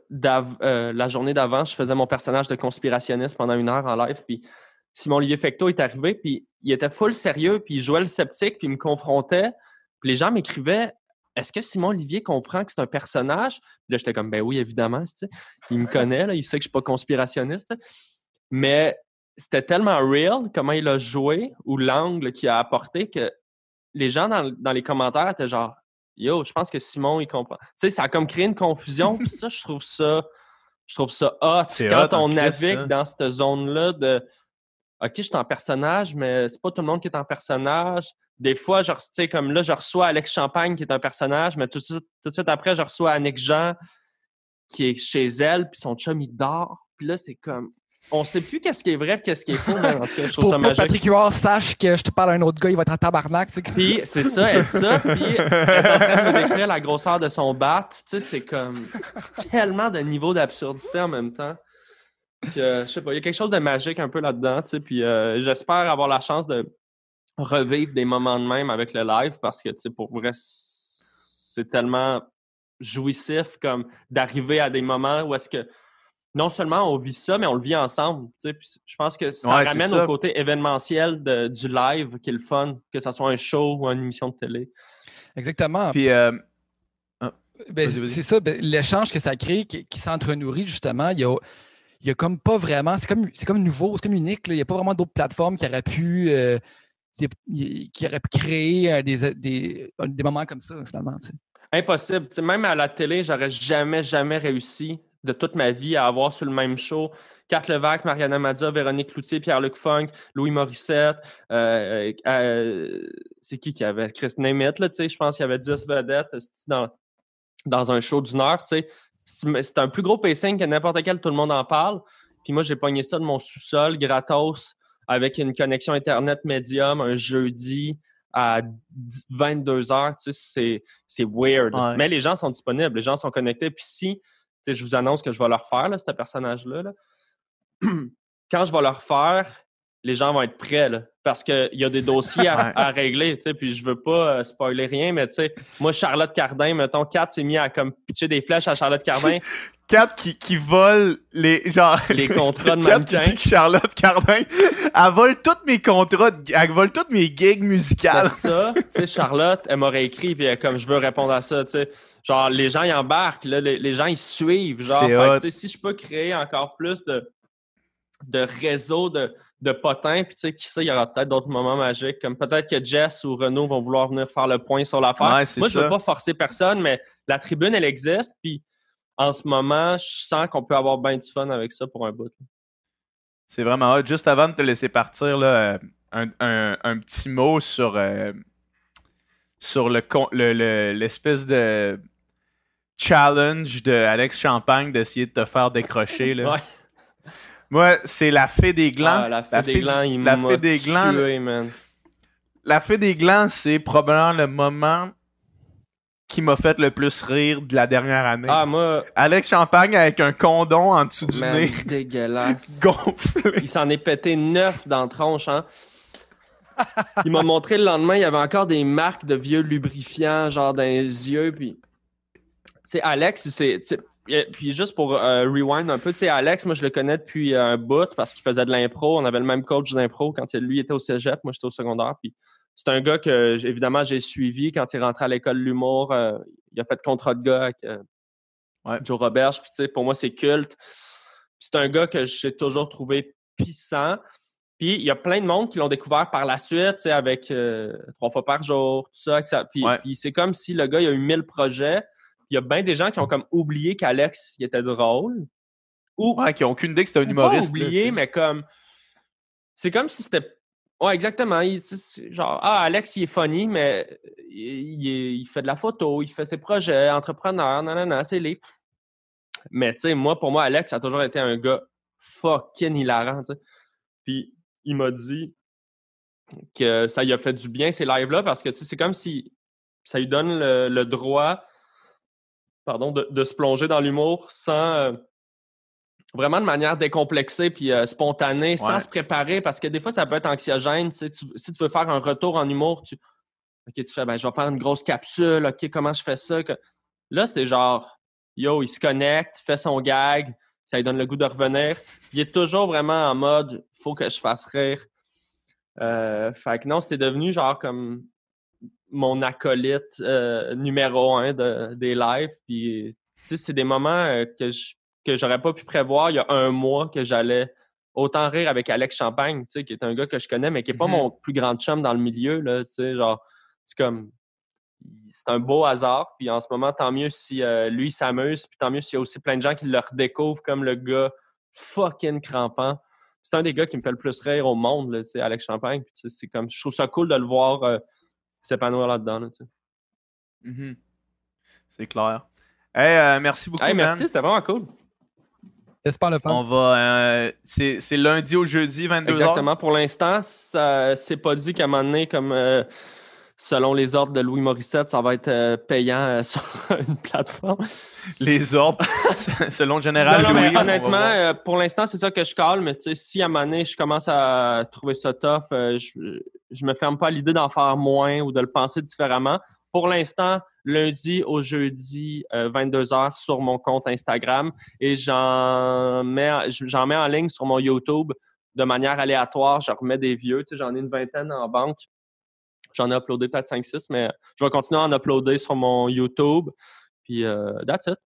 euh, la journée d'avant. Je faisais mon personnage de conspirationniste pendant une heure en live. Puis Simon Olivier Fecto est arrivé, puis il était full sérieux, puis il jouait le sceptique, puis il me confrontait. Puis les gens m'écrivaient Est-ce que Simon Olivier comprend que c'est un personnage? Puis là, j'étais comme Ben oui, évidemment. Il me connaît, là, il sait que je suis pas conspirationniste. Mais c'était tellement real comment il a joué ou l'angle qu'il a apporté que les gens dans, dans les commentaires étaient genre Yo, je pense que Simon, il comprend. Tu sais, ça a comme créé une confusion, puis ça, je trouve ça. Je trouve ça hot quand hot on navigue ça. dans cette zone-là de OK, je suis en personnage, mais c'est pas tout le monde qui est en personnage. Des fois, je, re- tu sais, comme là, je reçois Alex Champagne qui est un personnage, mais tout de suite, tout de suite après, je reçois Annick Jean qui est chez elle, puis son chum, il dort. Puis là, c'est comme. On sait plus qu'est-ce qui est vrai, qu'est-ce qui est faux. mais en tout cas, je trouve Faut ça magique. Patrick Huard sache que je te parle à un autre gars, il va être en tabarnak. C'est Puis c'est ça, dit ça, puis est en train de me décrire la grosseur de son bat. Tu sais, c'est comme tellement de niveaux d'absurdité en même temps. Que, je sais pas, il y a quelque chose de magique un peu là-dedans, tu sais, puis euh, j'espère avoir la chance de revivre des moments de même avec le live parce que, tu sais, pour vrai, c'est tellement jouissif comme d'arriver à des moments où est-ce que non seulement on vit ça, mais on le vit ensemble. tu sais. Puis je pense que ça Ouais, ramène ça. au côté événementiel de- du live qui est le fun, que ce soit un show ou une émission de télé. Exactement. Puis, euh, Ben, Vas-y, vas-y. c'est ça, ben, l'échange que ça crée, qui, qui s'entre-nourrit, justement, il y a, il y a comme pas vraiment, c'est comme, comme nouveau, c'est comme unique, là. il n'y a pas vraiment d'autres plateformes qui auraient pu, euh, qui créer euh, des, des, des moments comme ça, finalement. Impossible. Même à la télé, j'aurais jamais, jamais réussi de toute ma vie à avoir sur le même show Kat Levac, Mariana Mazza, Véronique Cloutier, Pierre-Luc Funk, Louis Morissette. euh, euh, c'est qui qui avait Chris Nemeth, je pense qu'il y avait 10 vedettes dans, dans un show d'une heure. C'est un plus gros pacing que n'importe quel, tout le monde en parle. Puis moi, j'ai pogné ça de mon sous-sol, gratos, avec une connexion Internet médium, un jeudi à 22 heures, tu sais, c'est c'est weird. Ouais. Mais les gens sont disponibles, les gens sont connectés. Puis si, je vous annonce que je vais leur faire, là, ce personnage-là, là. quand je vais leur faire, les gens vont être prêts, là, parce qu'il y a des dossiers à, régler, tu sais, puis je veux pas euh, spoiler rien, mais tu sais, moi, Charlotte Cardin, mettons, Kat s'est mis à comme pitcher des flèches à Charlotte Cardin, Kat qui, qui vole les genre les contrats de Kat qui dit que Charlotte Cardin, elle vole tous mes contrats, elle vole toutes mes gigs musicales. C'est ça, tu sais, Charlotte, elle m'aurait écrit, puis comme je veux répondre à ça, tu sais. Genre, les gens, ils embarquent, là, les, les gens, ils suivent. Genre, Fait si je peux créer encore plus de, de réseaux de, de potins, puis tu sais, qui sait, il y aura peut-être d'autres moments magiques, comme peut-être que Jess ou Renaud vont vouloir venir faire le point sur l'affaire. Ouais, Moi, je veux ça. pas forcer personne, mais la tribune, elle existe, puis en ce moment, je sens qu'on peut avoir bien du fun avec ça pour un bout. C'est vraiment hot. Juste avant de te laisser partir, là, un, un- un petit mot sur, euh, sur le con- le- le- l'espèce de challenge de Alex Champagne d'essayer de te faire décrocher. Là. Ouais. Moi, c'est la fée des glands. Ah, la fée des glands, il la fée des glands, tué, man. la fée des glands, c'est probablement le moment qui m'a fait le plus rire de la dernière année. Ah, moi, Alex Champagne avec un condom en dessous du man, nez dégueulasse. gonflé. Il s'en est pété neuf dans la tronche, hein. Il m'a montré le lendemain, il y avait encore des marques de vieux lubrifiants, genre dans les yeux. Puis, sais, Alex, c'est. Puis juste pour euh, rewind un peu, tu sais, Alex, moi je le connais depuis un bout parce qu'il faisait de l'impro. On avait le même coach d'impro quand lui était au cégep, moi j'étais au secondaire. Puis c'est un gars que, évidemment, j'ai suivi quand il rentré à l'école de l'humour. euh, il a fait contrat de gars avec euh, Ouais. Joe Roberge. Puis tu sais, pour moi, c'est culte. Puis c'est un gars que j'ai toujours trouvé puissant. Puis il y a plein de monde qui l'ont découvert par la suite, tu sais, avec euh, trois fois par jour, tout ça. puis Ouais. puis c'est comme si le gars, il a eu 1000 projets. Il y a bien des gens qui ont comme oublié qu'Alex, il était drôle. Ou Ouais, qui ont aucune idée que c'était un pas humoriste. là, oublié, mais comme. C'est comme si c'était. Ouais, exactement. Il- genre, ah, Alex, il est funny, mais il, il il fait de la photo, il fait ses projets, entrepreneur, non, non, non, c'est livres. Mais tu sais, moi, pour moi, Alex a toujours été un gars fucking hilarant. Puis il m'a dit que ça lui a fait du bien, ces lives-là, parce que tu sais, c'est comme si ça lui donne le, le droit pardon, de, de se plonger dans l'humour sans. euh, vraiment de manière décomplexée puis euh, spontanée, sans se préparer, parce que des fois, ça peut être anxiogène. tu si tu veux faire un retour en humour, tu, OK, tu fais, ben, je vais faire une grosse capsule, OK, comment je fais ça? Que- Là, c'est genre, yo, il se connecte, fait son gag, ça lui donne le goût de revenir. Il est toujours vraiment en mode, faut que je fasse rire. Euh, fait que non, c'est devenu genre comme mon acolyte euh, numéro un de- des lives. Puis, c'est des moments euh, que je que j'aurais pas pu prévoir il y a un mois que j'allais autant rire avec Alex Champagne, tu sais, qui est un gars que je connais, mais qui est pas Mhm. mon plus grand chum dans le milieu, là, tu sais, genre, c'est comme, c'est un beau hasard, puis en ce moment, tant mieux si euh, lui s'amuse, puis tant mieux s'il y a aussi plein de gens qui le redécouvrent comme le gars fucking crampant. C'est un des gars qui me fait le plus rire au monde, là, Alex Champagne, c'est comme, je trouve ça cool de le voir euh, s'épanouir là-dedans, là. Mhm. C'est clair. Hey, euh, merci beaucoup, Hey, merci, c'était vraiment cool. C'est super le fun. On va. euh, c'est c'est lundi au jeudi, 22h. Exactement. Pour l'instant, c'est pas dit qu'à un moment donné, comme euh, selon les ordres de Louis Morissette, ça va être euh, payant euh, sur une plateforme. Les ordres, selon le général Non, non, mais Louis. honnêtement, euh, pour l'instant, c'est ça que je cale, mais tu sais, si à un moment donné, je commence à trouver ça tough, euh, je, je me ferme pas à l'idée d'en faire moins ou de le penser différemment. pour l'instant, lundi au jeudi, 22h sur mon compte Instagram. Et j'en mets, mets en ligne sur mon YouTube de manière aléatoire. Je remets des vieux. J'en ai une vingtaine en banque. J'en ai uploadé peut-être 5-6, mais je vais continuer à en uploader sur mon YouTube. Puis, that's it.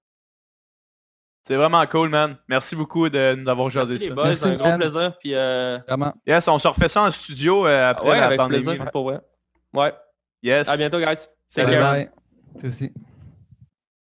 C'est vraiment cool, man. Merci beaucoup de nous avoir jasé Merci ça. les boys, Merci, un gros man. plaisir. Puis, euh, Vraiment. Yes, on se refait ça en studio euh, après ouais, la avec pandémie. plaisir, pour vrai. Ouais. Yes. À bientôt, guys. Take Bye care. bye. Toi aussi.